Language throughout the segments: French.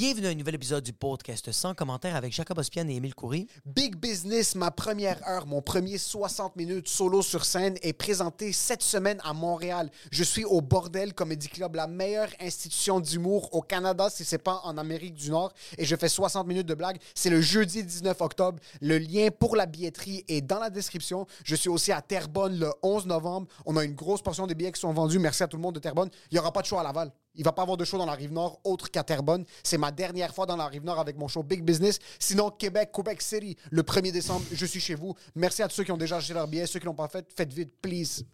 Bienvenue à un nouvel épisode du podcast sans commentaire avec Jacob Ospian et Émile Coury. Big Business, ma première heure, mon premier 60 minutes solo sur scène est présenté cette semaine à Montréal. Je suis au Bordel Comedy Club, la meilleure institution d'humour au Canada, si c'est pas en Amérique du Nord. Et je fais 60 minutes de blague. C'est le jeudi 19 octobre. Le lien pour la billetterie est dans la description. Je suis aussi à Terrebonne le 11 novembre. On a une grosse portion des billets qui sont vendus. Merci à tout le monde de Terrebonne. Il n'y aura pas de show à Laval. Il va pas avoir de show dans la rive nord autre qu'à Terrebonne. C'est ma dernière fois dans la rive nord avec mon show Big Business. Sinon, Québec, Québec City, le 1er décembre, je suis chez vous. Merci à tous ceux qui ont déjà acheté leur billet. Ceux qui l'ont pas fait, faites vite, please.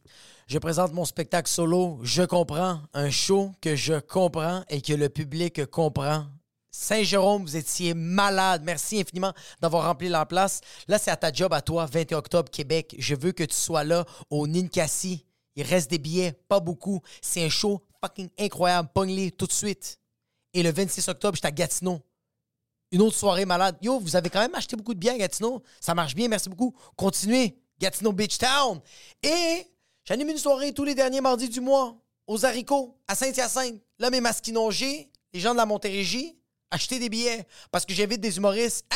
Je présente mon spectacle solo Je comprends, un show que je comprends et que le public comprend. Saint-Jérôme, vous étiez malade. Merci infiniment d'avoir rempli la place. Là, c'est à ta job à toi, 21 octobre, Québec. Je veux que tu sois là au Ninkasi. Il reste des billets, pas beaucoup. C'est un show fucking incroyable. Pogne-les tout de suite. Et le 26 octobre, j'étais à Gatineau. Une autre soirée malade. Yo, vous avez quand même acheté beaucoup de billets à Gatineau. Ça marche bien, merci beaucoup. Continuez. Gatineau Beach Town. Et j'anime une soirée tous les derniers mardis du mois aux haricots à Saint-Hyacinthe. Là, mes masquinongés, les gens de la Montérégie, achetez des billets parce que j'invite des humoristes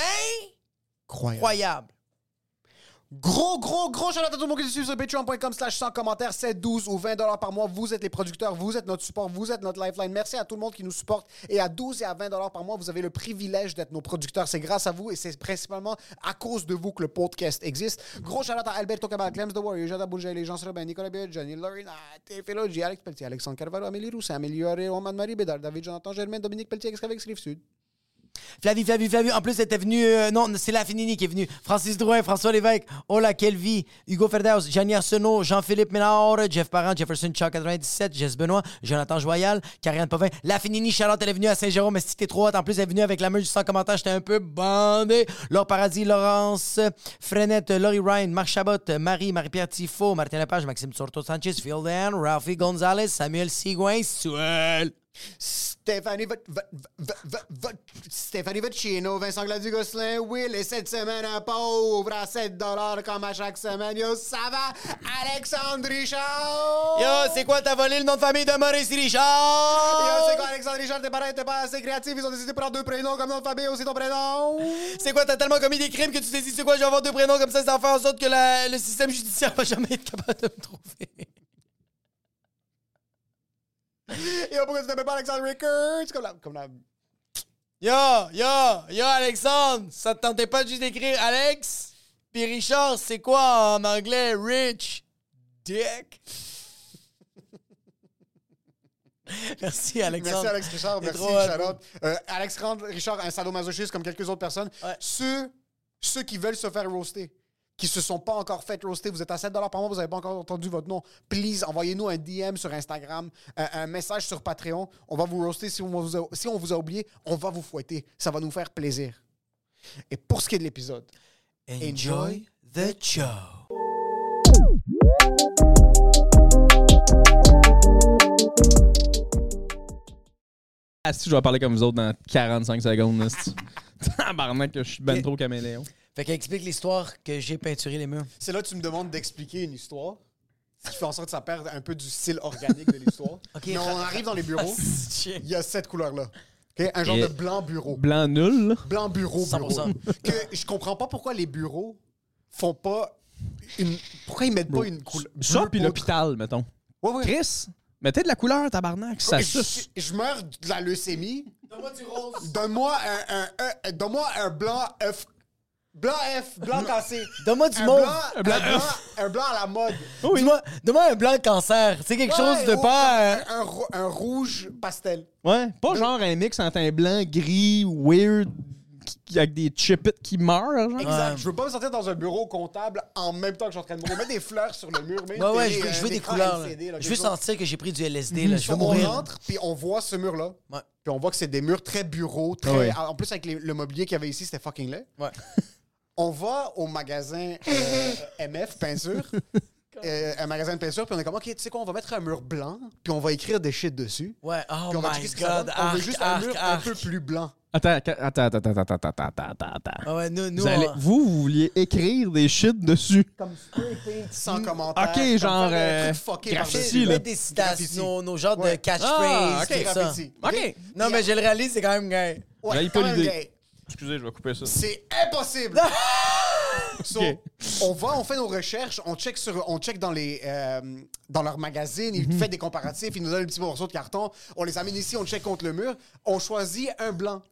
incroyables. Gros, gros, gros shout à tout le monde qui nous suit sur patreon.com slash sans commentaires, 7, 12 ou 20 dollars par mois. Vous êtes les producteurs, vous êtes notre support, vous êtes notre lifeline. Merci à tout le monde qui nous supporte. Et à 12 et à 20 dollars par mois, vous avez le privilège d'être nos producteurs. C'est grâce à vous et c'est principalement à cause de vous que le podcast existe. Gros shout à Alberto Cabal, Clems The Warrior, Jada Bourget, les gens Robin, Nicolas Biot, Johnny Lorena, Théophilo G, Alex Pelletier, Alexandre Carvalho, Amélie Roussin, Amélie Roman Marie Bédard, David Jonathan Germain, Dominique Pelletier, Excavex Rive Sud. Flavie, Flavie, Flavie. En plus, elle était venue. euh, non, c'est la Finini qui est venue. Francis Drouin, François Lévesque, Ola Kelvy, Hugo Ferdaus, Gianni Arsenault, Jean-Philippe Ménard, Jeff Parent, Jefferson Chuck 97, Jess Benoît, Jonathan Joyal, Karianne Povin. La Finini, Charlotte, elle est venue à Saint-Jérôme, mais t'es trop. En plus, elle est venue avec la meule du 100 commentaires. J'étais un peu bandé. Laure Paradis, Laurence, Frenette, Laurie Ryan, Marc Chabot, Marie, Marie-Pierre Tifo, Martin Lepage, Maxime Sorto Sanchez, Dan, Ralphie Gonzalez, Samuel Sigouin, Suel. Stéphanie Vot- Vot- Vot- Vot- Vot- Stéphanie Vocino, Vincent Gladu-Gosselin, Will, et cette semaine un pauvre à 7 dollars comme à chaque semaine. Yo, ça va? Alexandre Richard! Yo, c'est quoi, t'as volé le nom de famille de Maurice Richard? Yo, c'est quoi, Alexandre Richard? Tes parents étaient pas assez créatifs, ils ont décidé de prendre deux prénoms comme nom de famille, aussi ton prénom? C'est quoi, t'as tellement commis des crimes que tu t'es dit, c'est quoi, je vais avoir deux prénoms comme ça, ça va faire en sorte que la- le système judiciaire va jamais être capable de me trouver? Yo, pourquoi tu t'appelles pas Alexandre Rickard? Comme la, comme la... Yo, yo, yo, Alexandre, ça te tentait pas de juste d'écrire Alex? Puis Richard, c'est quoi en anglais? Rich? Dick? Merci, Alexandre. Merci Alex Richard, merci Charlotte. Euh, Alex Richard, un sadomasochiste comme quelques autres personnes. Ouais. Ceux, ceux qui veulent se faire roaster, qui se sont pas encore fait roaster, vous êtes à 7 par mois, vous n'avez pas encore entendu votre nom, please, envoyez-nous un DM sur Instagram, un, un message sur Patreon. On va vous roaster si on vous, a, si on vous a oublié, on va vous fouetter. Ça va nous faire plaisir. Et pour ce qui est de l'épisode, Enjoy the show. Ah, si je vais parler comme vous autres dans 45 secondes, Tabarnak, que je suis ben trop caméléon. Fait qu'explique l'histoire que j'ai peinturé les murs. c'est là que tu me demandes d'expliquer une histoire. Ce qui fait en sorte que ça perd un peu du style organique de l'histoire. Ok, Mais on arrive dans les bureaux, il y a cette couleur-là. OK? Un genre Et- de blanc bureau. Blanc nul. Blanc bureau, bureau. 100%. que je comprends pas pourquoi les bureaux font pas une. Pourquoi ils mettent pas une couleur. Ça, puis l'hôpital, mettons. Ouais, ouais. Chris, mettez de la couleur, tabarnak, ça je, suce. je meurs de la leucémie. Donne-moi du rose. Donne-moi un, un, un- donne-moi un blanc F. Blanc F, blanc cassé. Donne-moi du un mauve. blanc, un, blanc, un blanc à la mode. Dis-moi, donne-moi un blanc cancer. C'est quelque chose de pas. euh, Un, un rou- un rouge pastel. Ouais, pas genre un mix entre un blanc, gris, weird, qui- avec des chippets qui meurent, genre. Exact. Je veux pas me sentir dans un bureau comptable en même temps que je suis en train de mourir. Mettre des fleurs sur le mur. même Ouais, ouais, des- je veux, un je veux des écran couleurs. là. LCD, là, Je veux chose. sentir que j'ai pris du LSD. Là. Je veux on mourir. rentre, puis on voit ce mur-là. Ouais. Puis on voit que c'est des murs très bureaux. Très... Ah ouais. En plus, avec les- le mobilier qu'il y avait ici, c'était fucking laid. Ouais. on va au magasin euh, MF Peinture. Euh, un magasin de peinture, puis on est comme, OK, tu sais quoi, on va mettre un mur blanc, puis on va écrire des shit dessus. Ouais, oh on my God, on veut juste un mur un peu plus blanc. Attends, attends, attends, attends, attends, attends, attends, attends. Ah vous, vous, vouliez écrire des shit dessus. Comme sans commentaire. OK, genre, euh, là. Des nos, genres de catchphrases, ah, OK. OK. Non, mais je le réalise, c'est quand même gay. Pas l'idée. Excusez, je vais couper ça. C'est impossible. So. On va, on fait nos recherches, on check sur, on check dans les, euh, dans leur magazine, ils font des comparatifs, ils nous donnent un petit morceau de carton, on les amène ici, on check contre le mur, on choisit un blanc.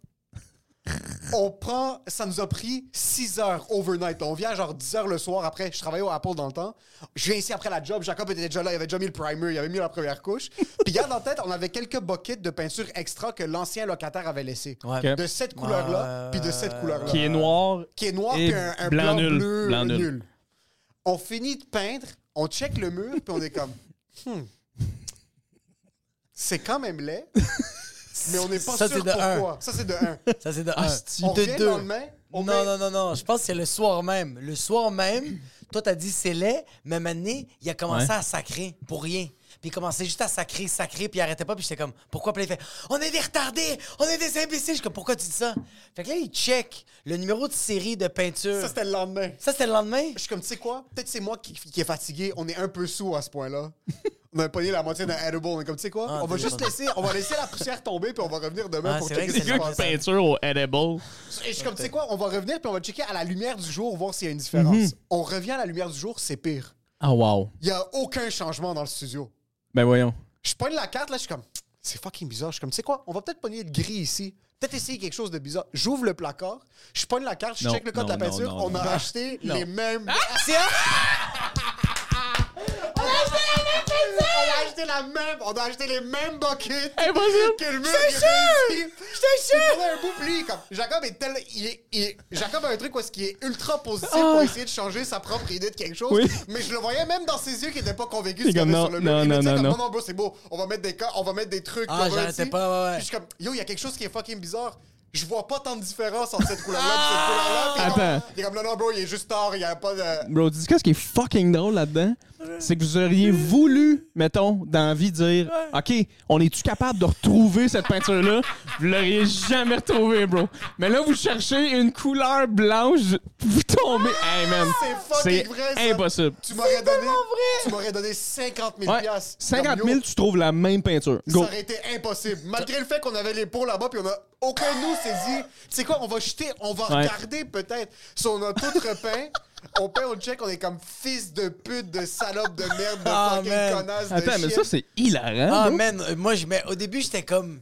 On prend, ça nous a pris 6 heures overnight. On vient genre 10 heures le soir après. Je travaillais au Apple dans le temps. Je viens ici après la job. Jacob était déjà là. Il avait déjà mis le primer. Il avait mis la première couche. Puis garde en tête, on avait quelques buckets de peinture extra que l'ancien locataire avait laissé. Ouais. De cette couleur-là, puis de cette couleur-là Qui est noir. qui est noir Et puis un, un blanc blanc, nul. bleu Blanc nul. nul. On finit de peindre, on check le mur, puis on est comme, hmm, c'est quand même laid, mais on n'est pas Ça, sûr de pourquoi. Ça, c'est de un. Ça, c'est de un. Asti. On De revient le lendemain, on Non, met- non, non, non. Je pense que c'est le soir même. Le soir même, toi, t'as dit c'est laid, mais maintenant, il a commencé Ouais. à sacrer pour rien. Puis il commençait juste à sacrer, sacrer, puis il arrêtait pas. Puis j'étais comme, pourquoi? Puis là, il fait, on est des retardés, on est des imbéciles. Je suis comme, pourquoi tu dis ça? Fait que là, il check le numéro de série de peinture. Ça, c'était le lendemain. Ça, c'était le lendemain? Je suis comme, tu sais quoi? Peut-être c'est moi qui, qui est fatigué. On est un peu sous à ce point-là. On a pogné la moitié d'un edible. On est comme, tu sais quoi? Ah, on va juste laisser, on va laisser la poussière tomber, puis on va revenir demain Ah, pour checker que ce c'est qui se passe. Peinture au edible. Et je suis comme, tu sais quoi, on va revenir puis on va checker à la lumière du jour, voir s'il y a une différence. Mhm. On revient à la lumière du jour, c'est pire. Ah, wow. Il y a aucun changement dans le studio. Ben voyons. Je pogne la carte, là, je suis comme, c'est fucking bizarre. Je suis comme, tu sais quoi, on va peut-être pogner le gris ici. Peut-être essayer quelque chose de bizarre. J'ouvre le placard, je pogne la carte, je Non, check le code de la peinture. non, on a non. acheté Non. les mêmes. C'est un- On a acheté la même. On a acheté les mêmes buckets. Impossible. Que le mur est réussi. J'étais sûr! Pendant un bout, lui, comme, Jacob est tel. Il est, il est- Jacob a un truc où est-ce qu'il est ultra positif Ah. pour essayer de changer sa propre idée de quelque chose. Oui. Mais je le voyais même dans ses yeux qu'il était pas convaincu Il est de ce qu'il y comme, avait sur le mur. non, Il non, non, comme, non. non, non, bro, c'est beau. On va mettre des cas, on va mettre des trucs. Ah, puis on va j'arrêtais ici. pas, ouais, ouais. Puis je suis comme, yo, il y a quelque chose qui est fucking bizarre. Je vois pas tant de différence entre cette couleur-là et cette couleur-là. Puis il est comme- Attends. Il est comme, non, non, bro, il est juste tard, il y a pas de. Bro, dis ce qui est fucking drôle là-dedans? C'est que vous auriez voulu, mettons, dans la vie, dire OK, on est-tu capable de retrouver cette peinture-là? Vous l'auriez jamais retrouvée, bro. Mais là, vous cherchez une couleur blanche, vous tombez. Hey, man. C'est fucking vrai, ça. impossible. Tu m'aurais donné. Tu m'aurais donné 50 000 Ouais, piastres. 50 Comme, 000, yo, tu trouves la même peinture. Ça Go. aurait été impossible. Malgré le fait qu'on avait les pots là-bas, puis on a aucun de nous s'est dit, tu sais quoi, on va jeter, on va Ouais. regarder peut-être. Si on a tout repeint, on peint, on check, on est comme fils de pute, de salope, de merde, de Ah, fucking man. connasse, de Attends, mais shit. ça, c'est hilarant. Ah, bro. man, euh, moi, je, mais au début, j'étais comme.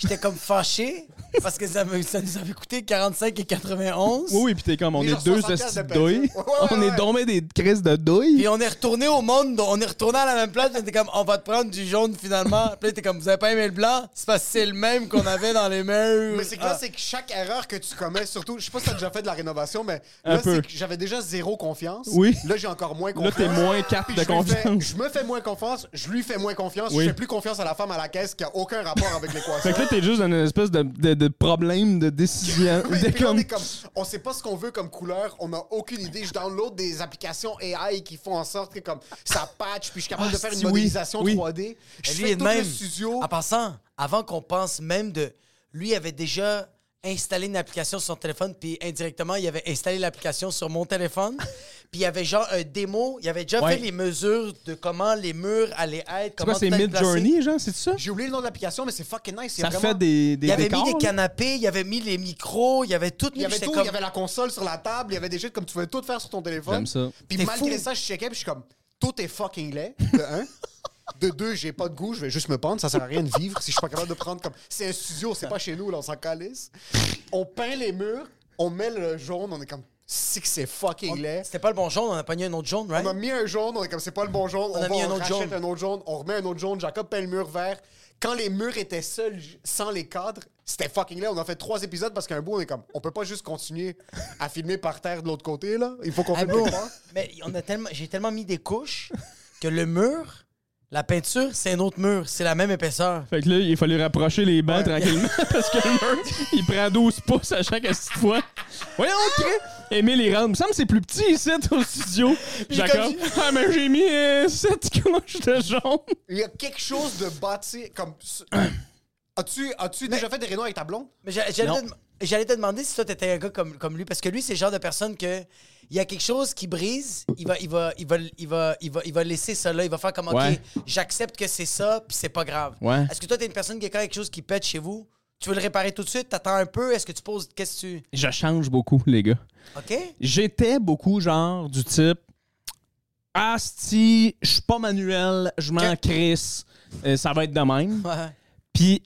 J'étais comme fâché parce que ça, me- ça nous avait coûté 45 et 91. Oui, oui, pis t'es comme, on est deux 60 estis de douilles. Ouais, ouais, On est tombé des crises de douilles. Puis on est retourné au monde, on est retourné à la même place, on était comme, on va te prendre du jaune finalement. Puis là, t'es comme, vous avez pas aimé le blanc? C'est parce que c'est le même qu'on avait dans les murs. Mais c'est que là, Ah. c'est que chaque erreur que tu commets, surtout, je sais pas si t'as déjà fait de la rénovation, mais Un là, peu. c'est que j'avais déjà zéro confiance. Oui. Là, j'ai encore moins Là, confiance. t'es moins 4 Puis de je, lui fais- confiance. je me fais moins confiance, je lui fais moins confiance, Oui. je fais plus confiance à la femme à la caisse qui a aucun rapport avec l'équation. Fait que là, t'es juste dans une espèce de, de, de problème de décision. De on comme- est comme, on sait pas ce qu'on veut comme couleur, on a aucune idée. Je download des applications AI qui font en sorte que comme ça patch, puis je suis capable Ah, de faire une oui, modélisation oui. 3D. Je Lui fais tout même. le studio. En passant, avant qu'on pense même de. Lui avait déjà installé une application sur son téléphone, puis indirectement, il avait installé l'application sur mon téléphone. puis il y avait genre un démo, il avait déjà Ouais. fait les mesures de comment les murs allaient être. C'est comment quoi, c'est. Mid-Journey, genre, c'est ça? J'ai oublié le nom de l'application, mais c'est fucking nice. Il y a Ça vraiment- fait des, des Il avait décors, mis des là? canapés, il avait mis les micros, il y avait tout mis. Il y avait j'étais tout, comme- il y avait la console sur la table, il y avait des jeux comme tu pouvais tout faire sur ton téléphone. J'aime ça. Puis T'es malgré fou. ça, je checkais, puis je suis comme, tout est fucking laid, de un. De deux, j'ai pas de goût, je vais juste me pendre, ça sert à rien de vivre si je suis pas capable de prendre comme. C'est un studio, c'est pas chez nous, là, on s'en calisse. On peint les murs, on met le jaune, on est comme, si que c'est fucking laid. C'était pas le bon jaune, on a pogné un autre jaune, right? On a mis un jaune, on est comme c'est pas le bon jaune, on, a va, mis un on autre rachète jaune. un autre jaune, on remet un autre jaune, Jacob peint le mur vert. Quand les murs étaient seuls, j- sans les cadres, c'était fucking laid. On a fait trois épisodes parce qu'un bout, on est comme, on peut pas juste continuer à filmer par terre de l'autre côté, là. Il faut qu'on Ah filme bon? quelque part. Mais on a tellement, j'ai tellement mis des couches que le mur, la peinture, c'est un autre mur, c'est la même épaisseur. Fait que là, il fallait rapprocher les bancs Ouais. tranquillement parce que le mur, il prend 12 pouces à chaque petite fois. Voyons, ok. Émile, il rentre. Il me semble que c'est plus petit ici au studio. Jacob, ah, mais j'ai mis 7 couches de jaune. Il y a quelque chose de bâti comme. As-tu as déjà fait des rénaux avec ta blonde? Mais j'a- j'allais Non. te, j'allais te demander si toi, t'étais un gars comme, comme lui, parce que lui, c'est le genre de personne que il y a quelque chose qui brise, il va, il va, il va, il va, il va, il va laisser ça là, il va faire comme, OK, j'accepte que c'est ça, puis c'est pas grave. Ouais. Est-ce que toi, t'es une personne qui a quand quelque chose qui pète chez vous? Tu veux le réparer tout de suite? T'attends un peu? Est-ce que tu poses... Qu'est-ce que tu... Je change beaucoup, les gars. OK? J'étais beaucoup genre du type Asti, je suis pas manuel, je m'en crisse, euh, ça va être de même. Ouais. Puis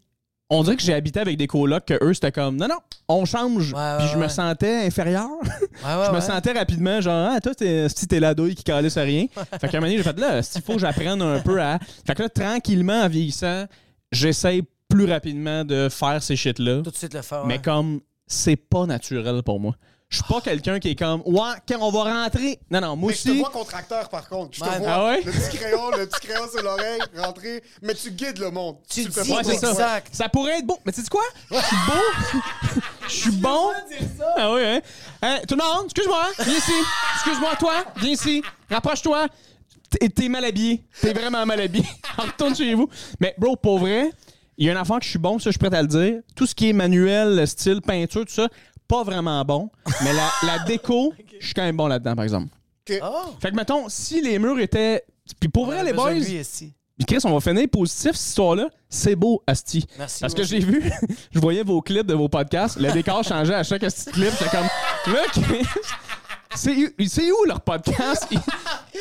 on dirait que j'ai habité avec des colocs que eux c'était comme non non, on change. Ouais, Puis je me ouais. sentais inférieur. Je me sentais rapidement genre ah toi t'es si t'es la douille qui calisse à rien. fait qu'à un moment donné, j'ai fait là s'il faut que j'apprenne un peu à Fait que là tranquillement en vieillissant, j'essaye plus rapidement de faire ces shit là. Tout de suite le faire, Mais comme c'est pas naturel pour moi. Je suis pas quelqu'un qui est comme ouais, quand on va rentrer. Non non, moi Mais je te aussi. vois contracteur, par contre. Je te Ouais. vois. Ah ouais? Le petit crayon, le petit crayon sur l'oreille, rentrer. Mais tu guides le monde. Tu fais dis Ouais, c'est ça. Exact. Ça pourrait être beau. Mais tu sais quoi? Je suis beau. Je suis bon. Ah oui, hein? Hein, tout le monde, excuse-moi. Viens ici. Excuse-moi, toi. Viens ici. Rapproche-toi. T'es- T'es mal habillé. T'es vraiment mal habillé. Retourne chez vous. Mais, bro, pour vrai, il y a un enfant que je suis bon, ça, je suis prêt à le dire. Tout ce qui est manuel, style, peinture, tout ça, pas vraiment bon. Mais la, la déco, je suis quand même bon là-dedans, par exemple. Oh! Fait que, mettons, si les murs étaient. Puis pour vrai, On les boys. Puis Chris, on va finir positif, cette histoire-là. C'est beau, Asti. Merci, Parce moi que j'ai vu, je voyais vos clips de vos podcasts. Le décor changeait à chaque Asti clip. J'étais comme, là, Chris, c'est où, leur podcast? Ils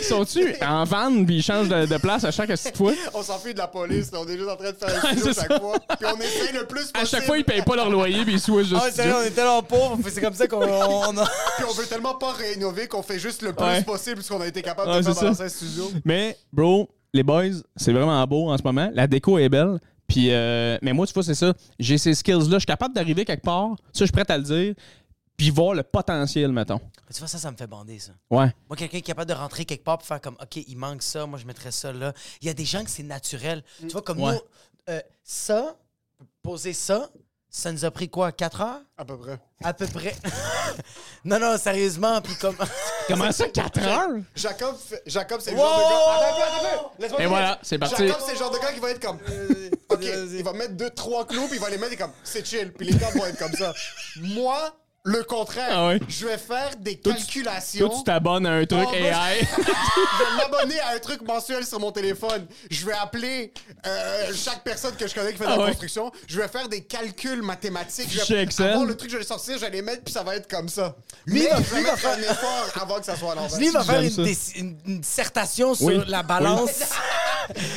sont-tu en van puis ils changent de, de place à chaque fois? On s'enfuit de la police, là. on est juste en train de faire un studio c'est chaque ça. fois. Puis on essaie le plus possible. À chaque fois, ils payent pas leur loyer puis ils switchent de Ah, studio. sérieux, on est tellement pauvres, c'est comme ça qu'on on a... Puis on veut tellement pas rénover qu'on fait juste le plus Ouais. possible ce qu'on a été capable Ouais, de faire c'est dans l'ancien studio. Mais, bro, les boys, c'est vraiment beau en ce moment. La déco est belle. Puis, euh, mais moi, tu vois, c'est ça. J'ai ces skills-là. Je suis capable d'arriver quelque part. Ça, je suis prêt à le dire. Puis voir le potentiel, mettons. Tu vois, ça, ça me fait bander, ça. Ouais. Moi, quelqu'un qui est capable de rentrer quelque part pour faire comme, OK, il manque ça, moi, je mettrais ça là. Il y a des gens que c'est naturel. Tu vois, comme Ouais. nous, euh, ça, poser ça, ça nous a pris quoi, 4 heures? À peu près. À peu près. non, non, sérieusement, puis comme... Comment ça, 4 heures? Jacob, fait- Jacob c'est le Wow! genre de gars. Attends, attends, attends, laisse-moi Et voilà, c'est parti. Jacob, c'est le genre de gars qui va être comme. OK, il va mettre deux, trois clous, puis il va les mettre et comme. C'est chill, puis les gars vont être comme ça. Moi, le contraire. Ah ouais? Je vais faire des Toi, tu- calculations. Toi, tu t'abonnes à un truc Oh, moi, AI. je vais m'abonner à un truc mensuel sur mon téléphone. Je vais appeler euh, chaque personne que je connais qui fait de la Ah ouais. construction. Je vais faire des calculs mathématiques. Je vais Excel. avoir le truc, je vais le sortir, je vais les mettre, puis ça va être comme ça. Lui, Mais va- je vais lui va mettre un effort avant que ça soit à. Lui, il va faire une, dissertation sur Oui. la balance.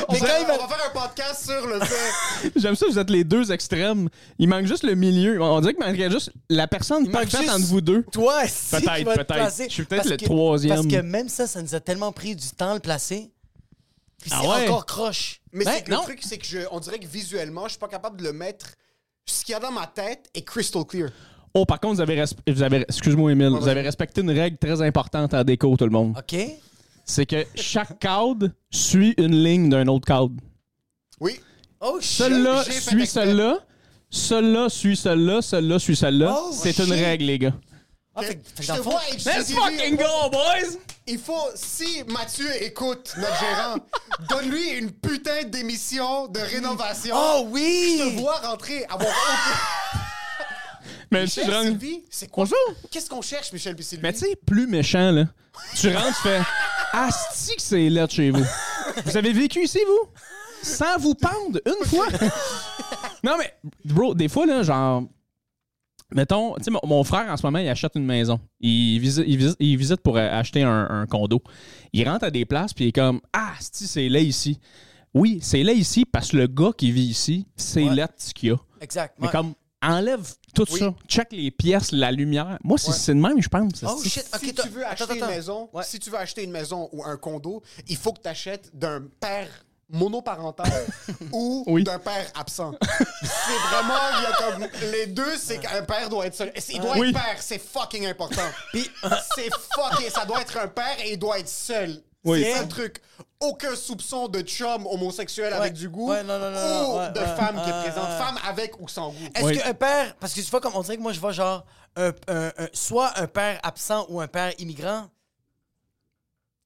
On Mais va, quand il va- on va faire un podcast sur le fait. J'aime ça, vous êtes les deux extrêmes. Il manque juste le milieu. On dirait qu'il manquerait juste la personne Parfaite juste entre vous deux. Toi, si Peut-être, peut-être. placer. Je suis peut-être Parce le que- troisième. Parce que même ça, ça nous a tellement pris du temps à le placer. Puis Ah c'est ouais? encore croche. Mais Ben, c'est que le truc, c'est que je, on dirait que visuellement, je suis pas capable de le mettre. Ce qu'il y a dans ma tête est crystal clear. Oh, par contre, vous avez, vous avez excuse-moi, Emile, vous avez respecté une règle très importante en déco, tout le monde. OK? C'est que chaque cadre suit une ligne d'un autre cadre. Oui. Oh, shit. J'ai fait suit exprès. celui-là. Celui-là suit celui-là. Celui-là suit celui-là. Oh, C'est une shit. règle, les gars. Ah, fait, fait que je te vois Let's fucking go, boys! Il faut, si Mathieu écoute notre gérant, donne-lui une putain d'émission de rénovation. Oh oui! Je te vois rentrer, avoir aucun- Mais tu Michel, rentres- Sylvie, c'est quoi? Bonjour. Qu'est-ce qu'on cherche, Michel puis Sylvie? Mais tu sais, plus méchant, là. Tu rentres, tu fais Asti que c'est là de chez vous. Vous avez vécu ici, vous? Sans vous pendre une fois? non, mais, bro, des fois, là, genre. Mettons, tu sais, mon, mon frère en ce moment, il achète une maison. Il visite, il visite, il visite pour acheter un, un condo. Il rentre à des places, puis il est comme Ah, si, c'est là ici. Oui, c'est là ici parce que le gars qui vit ici, c'est Ouais. là ce qu'il y a. Exact. Mais comme, enlève tout Oui. ça. Check les pièces, la lumière. Moi, c'est Ouais. c'est de même, je pense. Oh shit, ok. si tu veux attends, acheter attends. une maison, Ouais. si tu veux acheter une maison ou un condo, il faut que tu achètes d'un père monoparental ou Oui. d'un père absent. c'est vraiment, il y a comme les deux, c'est qu'un père doit être seul. Il doit Oui. être père, c'est fucking important. Puis, c'est fucking, ça doit être un père et il doit être seul. Oui. C'est ça le truc. Aucun soupçon de chum homosexuel Ouais. avec du goût Ouais, non, non, non, ou ouais, de ouais. femme qui est Euh, présente. euh. Femme avec ou sans goût. Est-ce Oui. qu'un père. Parce que tu vois, comme on dirait que moi, je vois genre. Un, un- un- soit un père absent ou un père immigrant.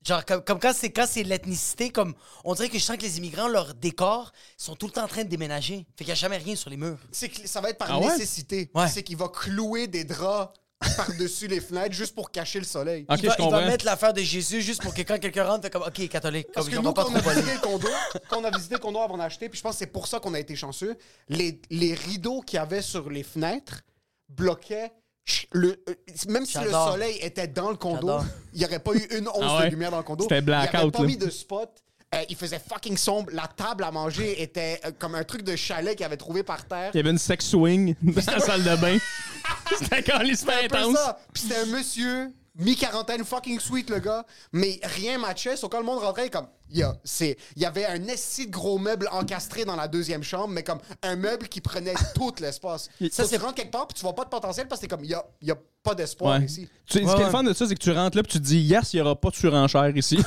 Genre, comme, comme quand c'est quand c'est l'ethnicité, comme on dirait que je sens que les immigrants, leur décor, ils sont tout le temps en train de déménager. Fait qu'il n'y a jamais rien sur les murs. C'est que ça va être par Ah ouais? nécessité. Ouais. C'est qu'il va clouer des draps par-dessus les fenêtres juste pour cacher le soleil. Ok, il, va, je il va comprends. mettre l'affaire de Jésus juste pour que quand quelqu'un rentre, fait comme OK, catholique. Parce Comme que on nous, pas quand on, a voler. visité le condo, quand on a visité le condo avant d'acheter, puis je pense que c'est pour ça qu'on a été chanceux, les, les rideaux qu'il y avait sur les fenêtres bloquaient. Le, euh, même si le soleil était dans le condo, il n'y aurait pas eu une once Ah ouais? de lumière dans le condo. C'était Il n'y avait blackout, pas là. mis de spot. Euh, il faisait fucking sombre. La table à manger était euh, comme un truc de chalet qu'il avait trouvé par terre. Il y avait une sex swing dans la salle de bain. C'était un peu intense. ça. Puis c'était un monsieur, mi-quarantaine, fucking sweet, le gars. Mais rien matchait. Sauf quand le monde rentrait, comme. Il il y avait un esti de gros meuble encastré dans la deuxième chambre, mais comme un meuble qui prenait tout l'espace. Ça, Ça, c'est- tu rentres quelque part, puis tu vois pas de potentiel parce que c'est comme. Il y a, y a pas d'espoir Ouais. ici. Tu sais, Ouais, ce qui est le fun de ça, c'est que tu rentres là puis tu te dis, yes, il n'y aura pas de surenchère ici.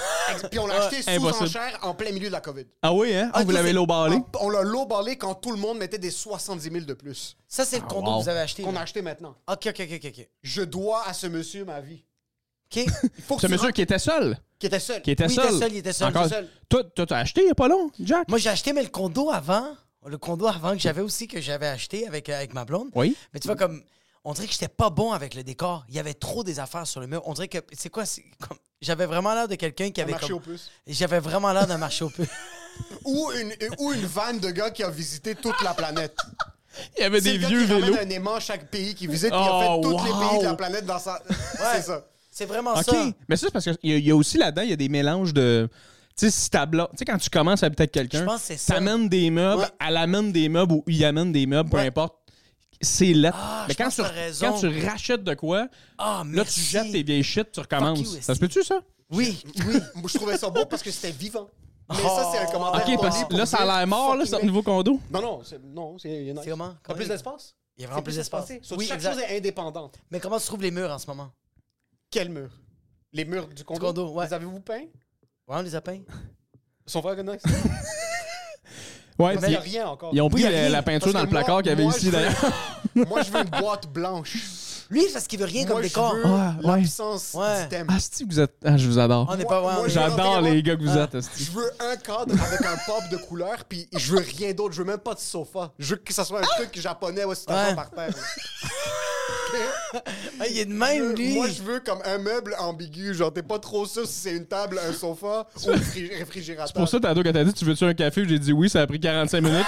Puis on l'a acheté sous impossible. enchère en plein milieu de la COVID. ah oui, hein? Ah, vous toi, l'avez c'est- low ballé. En- On l'a low ballé quand tout le monde mettait des 70 000 de plus. Ça, c'est le condo wow. que vous avez acheté. Qu'on a acheté maintenant. OK, OK, OK, OK. OK. Je dois à ce monsieur ma vie. OK. Il faut que Ce monsieur rentres- qui était seul. Qui était seul. Qui était Oui, il seul. était seul, il était seul, Encore- il seul. Toi, toi, t'as acheté il n'y a pas long, Jack? Moi, j'ai acheté, mais le condo avant, le condo avant que j'avais aussi, que j'avais acheté avec, euh, avec ma blonde. Oui. Mais tu vois, comme, on dirait que j'étais pas bon avec le décor. Il y avait trop des affaires sur le mur. On dirait que, c'est quoi, c'est comme, j'avais vraiment l'air de quelqu'un qui Un avait marché comme- aux puces. J'avais vraiment l'air d'un marché aux puces. Ou une, ou une vanne de gars qui a visité toute la planète. Il y avait des le gars vieux qui ramène vélos. un aimant à chaque pays qui visite, puis il a Oh, fait tous les pays de la planète dans sa. C'est ça. C'est vraiment OK. ça. Mais ça, c'est parce qu'il y, y a aussi là-dedans, il y a des mélanges de. Tu sais, si ta blonde- Tu sais, quand tu commences à habiter avec quelqu'un, t'amènes des meubles, Ouais. elle amène des meubles ou il amène des meubles, peu importe. C'est là. Ah, Mais quand tu, quand tu rachètes de quoi, Ah, là, tu jettes tes vieilles shit, tu recommences. you, ça se peut-tu, ça? Oui, oui. Moi, je trouvais ça beau parce que c'était vivant. Mais ça, c'est un commentaire. OK, parce que là, ça a l'air mort, là, ce nouveau condo. Non, non, c'est non, c'est il y en a- C'est comment? T'as plus d'espace? Il y a vraiment plus d'espace. Oui, chaque exact. chose est indépendante. Mais comment tu trouves les murs en ce moment? Quel mur? Les murs du condo? condo, ouais. Les avez-vous peints? Ouais, on les a peints. Son frère connaît. Ouais, Mais il n'y a rien encore. ils ont pris y la, peinture Parce dans le placard qu'il y avait moi, ici, d'ailleurs. Moi, je veux une boîte blanche. Lui, c'est parce qu'il veut rien comme Moi, je décor. veux Ah, ouais. l'absence Ouais. Ah, si vous êtes. Ah, je vous adore. On n'est pas ouais, je- J'adore les gars que vous Ah. êtes. Je veux un cadre avec un pop de couleur, puis je veux rien d'autre. Je veux même pas de sofa. Je veux que ça soit un truc japonais où c'est Ouais. par terre. Ah, il est de même, lui. Moi, je veux comme un meuble ambigu. Genre, t'es pas trop sûr si c'est une table, un sofa ou un frigé- réfrigérateur. C'est pour ça, tantôt, quand t'as dit, tu veux-tu un café, j'ai dit oui, ça a pris 45 minutes.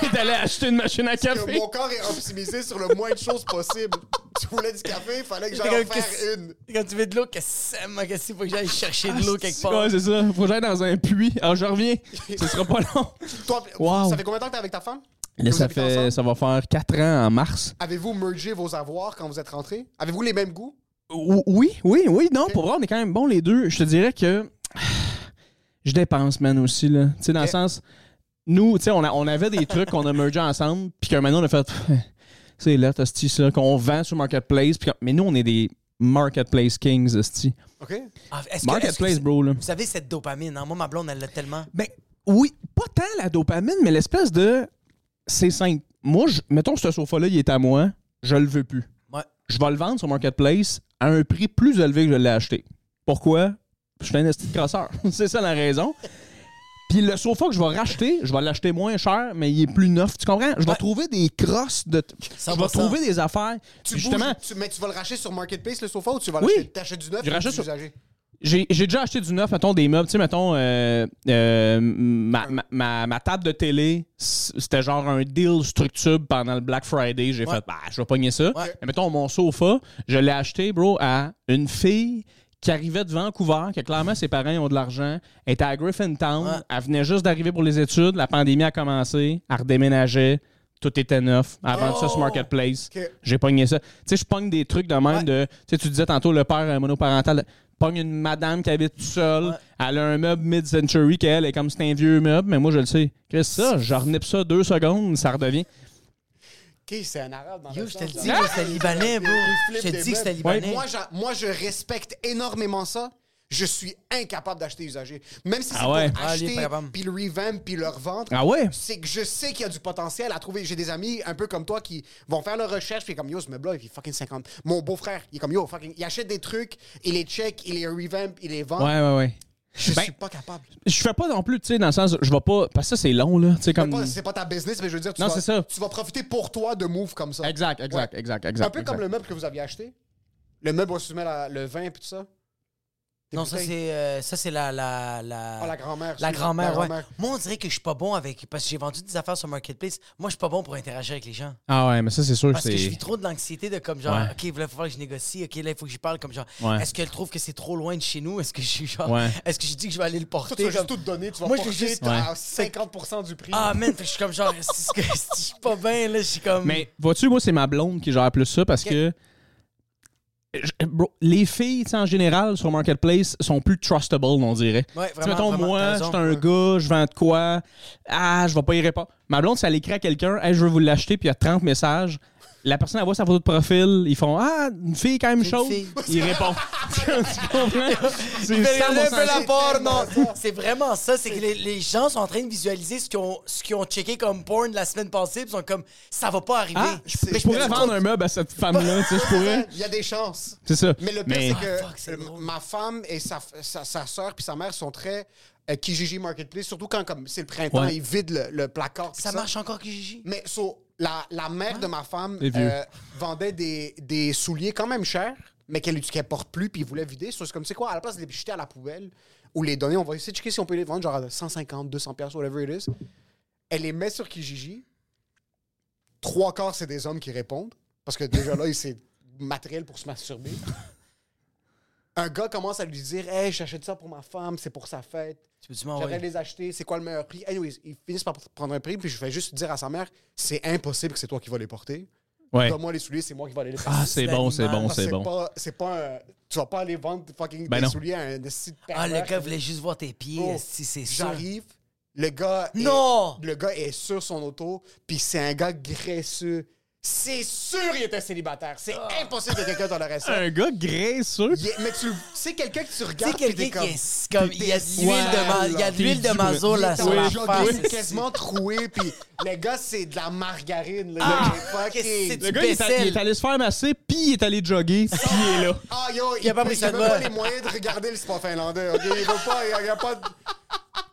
T'es allé acheter une machine à que café. mon corps est optimisé sur le moins de choses possible. Tu voulais du café, il fallait que j'aille en Regarde, faire une. Quand tu veux de l'eau, qu'est-ce que c'est, faut que j'aille chercher de l'eau quelque part? Ouais, c'est ça. Faut que j'aille dans un puits. Alors, je reviens. Ce sera pas long. Toi, Wow. ça fait combien de temps que t'es avec ta femme? Là, ça, fait, ça va faire 4 ans en mars. Avez-vous mergé vos avoirs quand vous êtes rentrés? Avez-vous les mêmes goûts? O- Oui, oui, oui. Non, pour vrai, on est quand même bons les deux. Je te dirais que je dépense, man, aussi. Là. Tu sais, dans le sens, nous, tu sais, on, a- on avait des trucs qu'on a mergés ensemble, puis qu'un moment, on a fait, c'est là, t'as ce ça, qu'on vend sur Marketplace. mais nous, on est des Marketplace Kings, esti. OK? Ah, que- Marketplace, bro, là. Vous savez, cette dopamine, hein? moi, ma blonde, elle l'a tellement. Ben, oui, pas tant la dopamine, mais l'espèce de. C'est simple. Moi, je- mettons, ce sofa-là, il est à moi, je le veux plus. Ouais. Je vais le vendre sur Marketplace à un prix plus élevé que je l'ai acheté. Pourquoi? Je suis un esti de crosseur. c'est ça la raison. Puis le sofa que je vais racheter, je vais l'acheter moins cher, mais il est plus neuf. Tu comprends? Je vais Ouais. trouver des crosses de. Je vais 100%. trouver des affaires. Tu justement, bouges- tu- mais tu vas le racheter sur Marketplace, le sofa, ou tu vas Oui. l'acheter? Du neuf Je rachète sur-? J'ai déjà acheté du neuf, mettons, des meubles. Tu sais, mettons, euh, euh, ma, ma, ma- ma table de télé, c'était genre un deal structure pendant le Black Friday. J'ai Ouais. fait, bah, je vais pogner ça. Ouais. Mais mettons, mon sofa, je l'ai acheté, bro, à une fille qui arrivait de Vancouver, que clairement ses parents ont de l'argent, elle était à Griffintown, Ouais. elle venait juste d'arriver pour les études, la pandémie a commencé, elle redéménageait, tout était neuf, elle a vendu ça sur Oh! Marketplace. Ok. J'ai pogné ça. Tu sais, je pogne des trucs de même Ouais. de. Tu sais, tu disais tantôt le père euh, monoparental. Pogne une madame qui habite toute seule. Ouais. Elle a un meuble mid-century qu'elle est comme c'est un vieux meuble, mais moi je le sais. Qu'est-ce que c'est ça? Je renipe ça deux secondes, ça redevient. Ok, c'est un arabe dans Yo, le je te dis, que c'était libanais, bro. Je te dis que c'était libanais. Moi, je respecte énormément ça. Je suis incapable d'acheter usagé. Même si c'est Ah ouais? pour Ah, acheter, puis le revamp, puis le revendre. Ah ouais? C'est que je sais qu'il y a du potentiel à trouver. J'ai des amis un peu comme toi qui vont faire leur recherche, puis comme yo, ce meuble-là, il est fucking 50. Mon beau-frère, il est comme yo, fucking. Il achète des trucs, il les check, il les revamp, il les vend. Ouais, ouais, ouais. Je Ben, suis pas capable. Je fais pas non plus, tu sais, dans le sens, je vais pas. Parce que ça, c'est long, là. Tu C'est comme. pas- C'est pas ta business, mais je veux dire, tu, Non, vas, c'est ça. tu vas profiter pour toi de move comme ça. Exact, exact, Ouais. exact, C'est exact. un peu comme le meuble que vous aviez acheté. Le meuble où on se met la- le vin et tout ça. Non, ça c'est euh, ça c'est la la la, Ah, la grand-mère. la grand-mère, La ouais. grand-mère. Moi, on dirait que je suis pas bon avec parce que j'ai vendu des affaires sur Marketplace. Moi, je suis pas bon pour interagir avec les gens. Ah ouais, mais ça, c'est sûr que Parce que je c'est. vis trop de l'anxiété de comme genre, Ouais. OK, là, il faut falloir que je négocie. OK, là, il faut que j'y parle comme genre, Ouais. est-ce qu'elle trouve que c'est trop loin de chez nous? Est-ce que je suis genre, Ouais. est-ce que je dis que je vais aller le Toi, porter? tu vas juste comme- tout donner. Tu vas Moi, je porter veux juste- à Ouais. 50% du prix. Ah, man, fait que je suis comme genre, si je suis pas bien, là, je suis comme. Mais vois-tu, moi, c'est ma blonde qui gère plus ça parce que. Bro, les filles, en général, sur Marketplace, sont plus trustable, on dirait. Ouais, vraiment, mettons, vraiment, moi, je suis un gars, je vends de quoi? Ah, je vais pas y répondre. Ma blonde, si elle écrit à quelqu'un, hey, je veux vous l'acheter, puis il y a 30 messages. La personne, elle voit sa photo de profil. Ils font Ah, une fille quand même chaude. Il répond. tu comprends? C'est un 100% peu la porn, non? ça. C'est vraiment ça. C'est que les, les gens sont en train de visualiser ce qu'ils ont, checké comme porn la semaine passée. Puis ils sont comme, ça va pas arriver. Ah, je, pourrais vendre un meuble à cette femme-là, tu sais, je pourrais. Il y a des chances. C'est ça. Mais le pire, Mais- c'est que Ah, fuck, drôle. ma femme et sa, sa, sa soeur puis sa mère sont très euh, Kijiji Marketplace, surtout quand comme c'est le printemps, Ouais. ils vident le, le placard. pis ça marche encore, Kijiji? Mais so, la, la mère de ma femme Les vieux. euh, vendait des, des souliers quand même chers, mais qu'elle ne porte plus, puis ils voulaient vider. So, c'est comme, tu sais quoi, à la place de les jeter à la poubelle ou les donner, on va essayer de checker si on peut les vendre, genre à 150, 200 pièces, whatever it is. Elle les met sur Kijiji. Trois quarts, c'est des hommes qui répondent, parce que déjà là, c'est matériel pour se masturber. Un gars commence à lui dire Hey, j'achète ça pour ma femme, c'est pour sa fête. Tu peux-tu J'aimerais m'envoyer? les acheter, c'est quoi le meilleur prix? Anyways, ils finissent par prendre un prix, puis je vais juste dire à sa mère, c'est impossible que c'est toi qui vas les porter. Ouais. Donne-moi les souliers, c'est moi qui vais aller les porter. Ah, c'est bon, c'est bon, c'est bon. C'est pas un- Tu vas pas aller vendre fucking Ben des non. souliers à un site Ah, le gars voulait juste voir tes pieds. Oh, si c'est ça. J'arrive, le gars. est- Non! le gars est sur son auto, puis c'est un gars graisseux. C'est sûr qu'il était célibataire. C'est impossible que quelqu'un tolérait ça. Un gars graisseux. Il est- mais tu c'est quelqu'un que tu regardes puis quelqu'un qui est comme. Il y a de l'huile de, ma- il y a de, l'huile de mazo là Il sur la jogging, face. c'est- quasiment troué, puis le gars, c'est de la margarine. Là, Ah, Il est fucking- qu'est-ce que Le gars, il est, à- il est allé se faire masser, puis il est allé jogger, puis il est là. Ah, yo, il Il a pas pris ça de même pas bas. les moyens de regarder le sport finlandais, OK? Il veut pas, il y a, il y a pas de...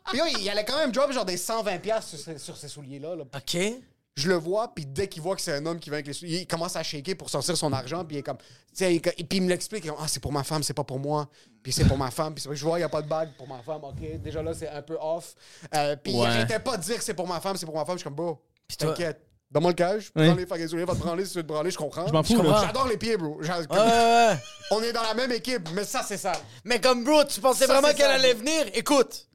Puis yo, il allait quand même drop genre des 120$ piastres sur, ces- sur ces souliers-là. là. OK. Je le vois, puis dès qu'il voit que c'est un homme qui vient avec les souliers, il commence à shaker pour sortir son argent, puis il est comme... il- puis il me l'explique, il ah, c'est pour ma femme, c'est pas pour moi. Puis c'est pour ma femme. Puis je vois, il n'y a pas de bague pour ma femme. OK, déjà là, c'est un peu off. Euh, puis il arrêtait pas de dire que c'est pour ma femme, c'est pour ma femme. Je suis comme, bro, t'inquiète. Donne-moi le Oui. prends les fucking souliers, va te branler si tu veux te branler, je comprends. Je m'en fous, comprends. là. J'adore les pieds, bro. On est dans la même équipe, mais ça, c'est ça. Mais comme bro, tu pensais Ça, vraiment qu'elle allait venir? Écoute.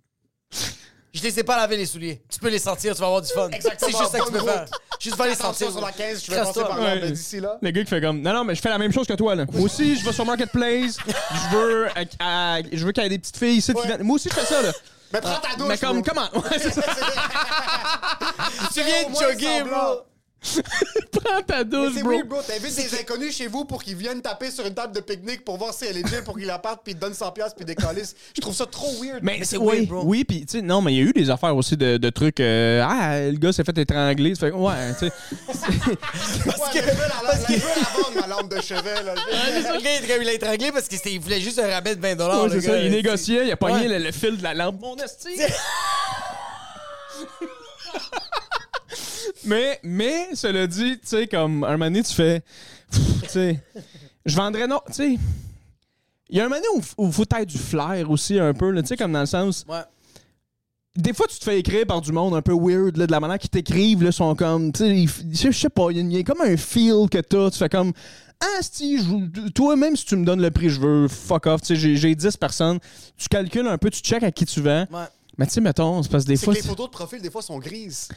Je les ai pas lavés les souliers. Tu peux les sentir, tu vas avoir du fun. Exactement, C'est juste ça que tu peux faire. Juste pas les sentir. sur la 15, je vais passer par là, Ouais. mais d'ici là. Le gars qui fait comme non non mais je fais la même chose que toi là. Moi aussi je vais sur marketplace, je veux euh, je veux qu'il y ait des petites filles ici qui Ouais. viennent. Moi aussi je fais ça là. Mais prends ta douche. mais comme bro. comment Ouais, c'est ça. Tu viens de jogger, semblant. bro. Prends ta Mais douche C'est bro. weird, bro. T'invites des inconnus chez vous pour qu'ils viennent taper sur une table de pique-nique pour voir si elle est legit, pour qu'ils la partent, puis ils te donnent 100$ piastres, puis des calices. Je trouve ça trop weird. Mais, Mais c'est oui, weird, bro. oui, puis tu sais, non, mais il y a eu des affaires aussi de, de trucs. euh, ah, le gars s'est fait étrangler. Ça fait, ouais, tu sais. parce que, je veux la, la, je veux la vendre, ma lampe de chevet. Là. Le gars, il- l'a étranglé parce qu'il voulait juste un rabais de 20 Ouais, le c'est ça, il négociait, il a pogné Ouais. le, le fil de la lampe. Mon esti! mais, mais, cela dit, tu sais, comme un moment donné, tu fais. Tu sais, je vendrais. Non, tu sais. Il y a un moment donné où il faut être du flair aussi, un peu, tu sais, comme dans le sens. Ouais. Des fois, tu te fais écrire par du monde un peu weird, là, de la manière qu'ils t'écrivent, là, sont comme. Tu sais, je sais pas, il y a- il y, a comme un feel que t'as. Tu fais comme. Ah, si, toi, même si tu me donnes le prix je veux, fuck off. Tu sais, j'ai- j'ai 10 personnes. Tu calcules un peu, tu check à qui tu vends. Ouais. Mais tu sais, mettons, c'est parce que des fois. que les photos de profil, des fois, sont grises.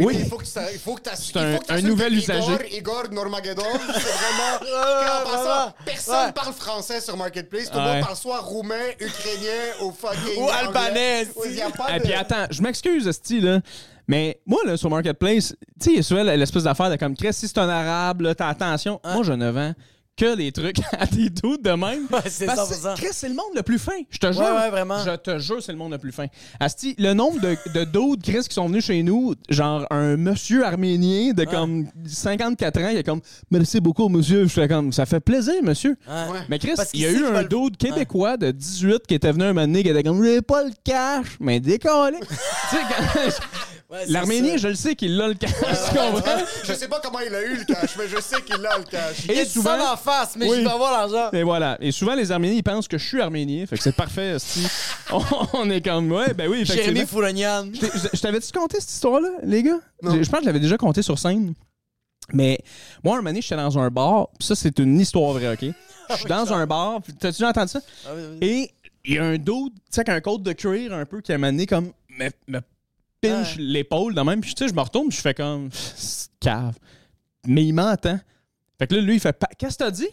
Oui. Il faut que tu t'a- il faut que tu C'est un- un nouvel usager. Igor, Igor Normageddon, c'est vraiment. en passant, personne Ouais. parle français sur Marketplace. Tout le Ouais. monde parle soit roumain, ukrainien ou fucking. Ou albanais, Oui, y a pas Et de- puis attends, je m'excuse, Esti, là. Mais moi, là, sur Marketplace, tu sais, il y a souvent l'espèce d'affaire de comme, Chris, si c'est un arabe, là, t'as attention. Moi, je ne vends que des trucs à des doutes de même. Ouais, c'est Parce que 100%. Chris, c'est le monde le plus fin. Je te jure. ouais, vraiment. Je te jure, c'est le monde le plus fin. Asti, le nombre de, de dudes, Chris, qui sont venus chez nous, genre un monsieur arménien de comme 54 ans, il est comme, merci beaucoup, monsieur. Je fais comme, ça fait plaisir, monsieur. Ouais. Mais Chris, il y a eu un le- dude québécois de 18 qui était venu un moment donné, qui était comme, j'ai pas le cash, mais décollé. tu sais, quand- Ouais, l'arménien, je le sais qu'il l'a le cash? Je sais pas comment il a eu le cash, mais je sais qu'il a le cash. A Et souvent- en face, mais Oui. je vais avoir l'argent. Et voilà. Et souvent, les Arméniens, ils pensent que je suis arménien. Fait que c'est parfait, esti. on, on est comme, ouais, ben oui. Jérémy Fouragnan. Je t'avais-tu conté cette histoire-là, les gars? Je je pense que je l'avais déjà conté sur scène. Mais moi, un moment donné, j'étais dans un bar. Puis ça, c'est une histoire vraie, OK? Je suis dans un bar. puis T'as-tu déjà entendu ça? Ah oui, oui. Et il y a un dude, tu sais, avec un code de cuir un peu qui a mené comme me, me pinch Ouais. l'épaule de même. Puis tu sais, je me retourne, je fais comme C'est cave. Mais il m'entend. Fait que là, lui, il fait Qu'est-ce que t'as dit?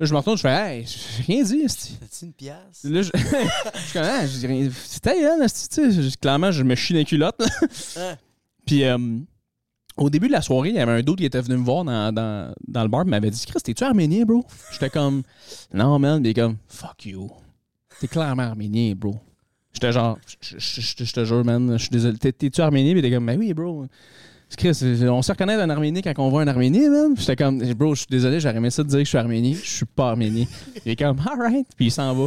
Là, je me retourne, je fais Hey, j'ai rien dit, esti. T'as-tu une pièce? Là, je, je suis ah, dis rien. C'était esti, tu sais. Clairement, je me chie dans les culottes. là. Ouais. Puis, euh, au début de la soirée, il y avait un d'autre qui était venu me voir dans, dans, dans le bar, il m'avait dit Chris, t'es-tu arménien, bro? J'étais comme, non, man. Il est comme, fuck you. T'es clairement arménien, bro. J'étais genre, je- te jure, man, je suis désolé. T'es- T'es-tu arménien Puis, il était comme, ben oui, bro. Chris, on se reconnaît d'un arménien quand on voit un arménien, man. J'étais comme, bro, je suis désolé, j'aurais aimé ça de dire que je suis arménien. Je suis pas arménien. Il est comme, alright. Puis il s'en va.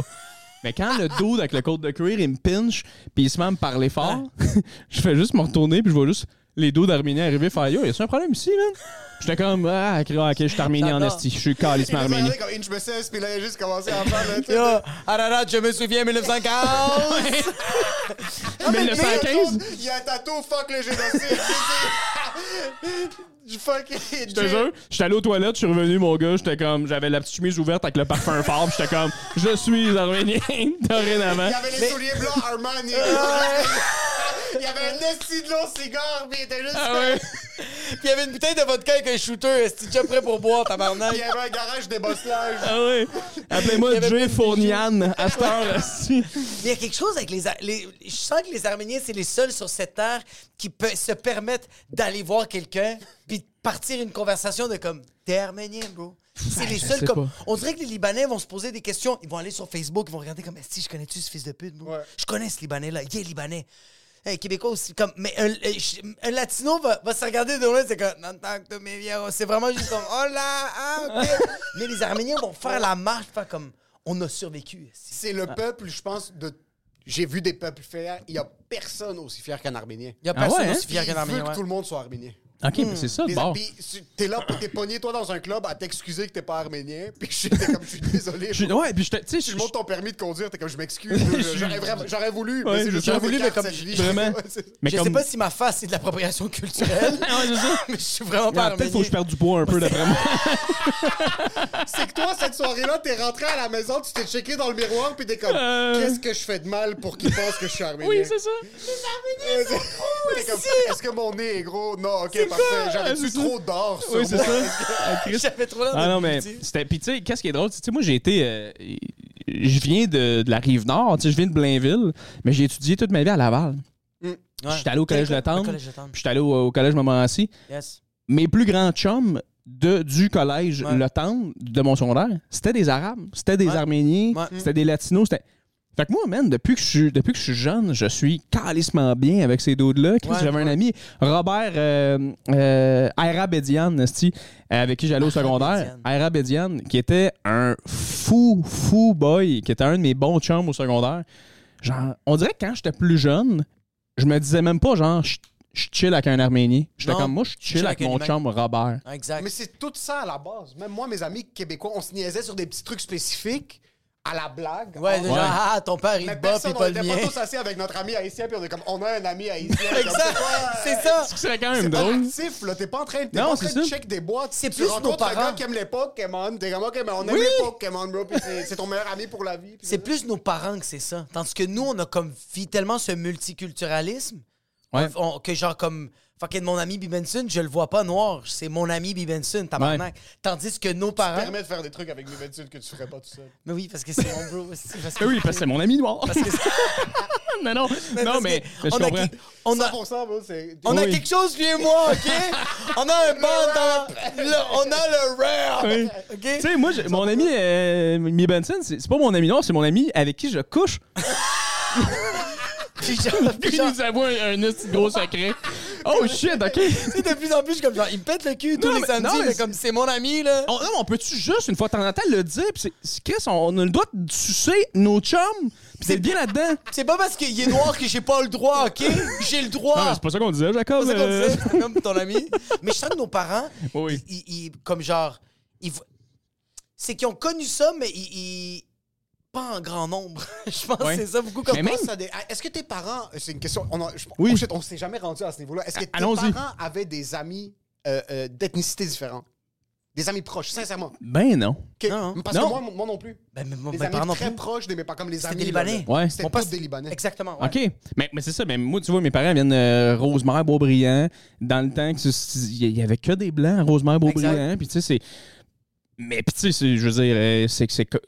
Mais quand le dude avec le code de cuir, il me pinche, puis il se met à me parler fort, je fais juste me retourner, puis je vois juste les dos d'Arméniens arriver faire Yo, y a un problème ici, man? J'étais comme, ah, ok, je suis arménien en esti. Je suis Il calissement arménien. Inch me cesse, puis là, il a juste commencé à faire le. Yo, Ararat, je me souviens 1915. 1915? Il y a un tatou, fuck le génocide. Je te jure, j'étais allé aux toilettes, je suis revenu, mon gars, j'étais comme, j'avais la petite chemise ouverte avec le parfum fort, j'étais comme, je suis arménien, dorénavant. Il y avait les souliers blancs Armani. Il y avait un esti de long cigare, puis il était juste. Ah ouais? Puis il y avait une bouteille de vodka avec un shooter. Est-ce déjà prêt pour boire, tabarnak? Il y avait un garage débosselage. Ah ouais? Appelez-moi Jay Fournian, à cette heure, esti. Il y a quelque chose avec les, Je sens que les Arméniens, c'est les seuls sur cette terre qui pe- se permettent d'aller voir quelqu'un puis de partir une conversation de comme T'es Arménien, bro. C'est les seuls comme. pas. On dirait que les Libanais vont se poser des questions. Ils vont aller sur Facebook, ils vont regarder comme Si je connais-tu ce fils de pute, bro? Ouais. Je connais ce Libanais-là. Il est Libanais. Hey, Québécois aussi, comme. Mais un, un Latino va, va se regarder de loin, c'est comme. Non, tant que mes viejos. C'est vraiment juste comme. Oh là, ah, ok. Mais les Arméniens vont faire la marche, faire comme. On a survécu. C'est le peuple, je pense, de. J'ai vu des peuples fiers. Il y a personne aussi fier qu'un Arménien. Il y a Ah personne ouais, hein? aussi fier Il qu'un veut Arménien. que ouais. tout le monde soit arménien. Ok, mais c'est ça, bon. Puis tu- t'es là, t'es pogné toi dans un club à t'excuser que t'es pas arménien. Puis j'étais comme, je suis désolé. Je- Ouais, puis je te- tu sais, Tu je- montes ton permis de conduire, t'es comme, je m'excuse. J'aurais vraiment- J'aurais voulu, Ouais, mais c'est juste j'aurais que voulu, mais comme-. Vraiment. Ouais, mais je comme- sais pas si ma face c'est de l'appropriation culturelle, Ouais, c'est ça. mais je suis vraiment pas Ah, Peut-être faut que je perde du poids un peu d'après moi. C'est que toi, cette soirée-là, t'es rentré à la maison, tu t'es checké dans le miroir, puis t'es comme, Euh. qu'est-ce que je fais de mal pour qu'ils pensent que je suis arménien? Oui, c'est ça. Euh, T'es comme, Est-ce que mon nez est gros? Non, ok, parfait. Ça. trop d'or sur Oui, c'est moi? ça. Ah. J'avais trop l'air Ah non, mais c'était. Puis, tu sais, qu'est-ce qui est drôle? Tu sais, moi, j'ai été. euh, je viens de, de la rive nord, tu sais, je viens de Blainville, mais j'ai étudié toute ma vie à Laval. Ouais. J'étais allé au collège Le. Au collège. Puis, j'étais allé au, au collège Montmorency. Yes. Mes plus grands chums de, du collège Ouais. Le Temple, de mon secondaire, c'était des Arabes, c'était des Ouais. Arméniens, Ouais. c'était des Latinos. C'était. Fait que moi, man, depuis que je suis, depuis que je suis jeune, je suis calissement bien avec ces dudes-là. Ouais, J'avais un ami, Robert euh, euh, Aira Bedian, esti, avec qui j'allais au secondaire. Aira Bedian, qui était un fou, fou boy, qui était un de mes bons chums au secondaire. Genre, on dirait que quand j'étais plus jeune, je me disais même pas, genre, je je chill avec un Arménien. J'étais Non, comme, moi, je chill chill avec avec mon chum Robert. Exact. Mais c'est tout ça à la base. Même moi, mes amis québécois, on se niaisait sur des petits trucs spécifiques à la blague. Ouais, On- genre, ah, ton père, il te bat, puis on pas le était mien. pas tous assis avec notre ami haïtien, puis on est comme, on a un ami haïtien. Exact. C'est ça. C'est quand C'est même pas drôle. actif, là. T'es pas en train, t'es Non, pas en c'est train de check des boîtes. C'est Tu plus rencontres nos un parents. gars qui aime les Pokémon. T'es comme, OK, mais on aime Oui. les Pokémon, bro. Puis c'est- c'est ton meilleur ami pour la vie. C'est plus nos parents que c'est ça. Tandis que nous, on a comme vu tellement ce multiculturalisme Ouais. on- on- que genre comme fucking mon ami B. Benson, je le vois pas noir. C'est mon ami B. Benson, tabarnak. Tandis que nos Ça parents. permet de faire des trucs avec Nuventul que tu ferais pas tout seul. Mais oui, parce que c'est mon bro. aussi, Parce que, Ben oui, parce que c'est mon ami noir. parce que non, non, mais non, mais, mais je on a, on a, 100%, bro, on a Oui. quelque chose, lui et moi, OK? on a un band dans- on a le rare. Oui. OK? Tu sais, moi, mon ami euh, Mi Benson, c'est pas mon ami noir, c'est mon ami avec qui je couche. Puis genre, puis Puis genre, il nous avoue un, un gros secret. Oh shit, ok. de plus en plus, je suis comme genre, il me pète le cul tous les samedis, mais comme c'est mon ami, là. On, non, on peut-tu juste, une fois de temps en temps, le dire? Puis c'est- Chris, on, on a le droit de sucer nos chums. Puis c'est bien là-dedans. C'est pas parce qu'il est noir que j'ai pas le droit, OK? J'ai le droit. Non, mais c'est pas ça qu'on disait, Jacob. C'est ça qu'on euh. disait, comme ton ami. Mais je sens que nos parents, Oui. ils, ils- comme genre, ils c'est qu'ils ont connu ça, mais ils- pas en grand nombre. je pense Ouais. que c'est ça beaucoup comme même- Est-ce que tes parents... C'est une question... On a, je- Oui. oh on s'est jamais rendu à ce niveau-là. Est-ce que tes parents avaient des amis euh, euh, d'ethnicité différente? Des amis proches, sincèrement. Ben non. Que- Non. Parce Non. que moi, moi non plus. Ben, mais mon- Des mes amis très plus. proches de mes parents, comme les C'était amis... des Libanais. là. Ouais. C'était pas des Libanais. Exactement. ouais. OK. Mais, mais c'est ça. Mais moi, tu vois, mes parents viennent de Rosemère-Beaubriand. Dans le temps, il y avait que des Blancs à Rosemère-Beaubriand. Puis tu sais, c'est... Mais puis tu sais, c'est- je veux dire, euh, c'est que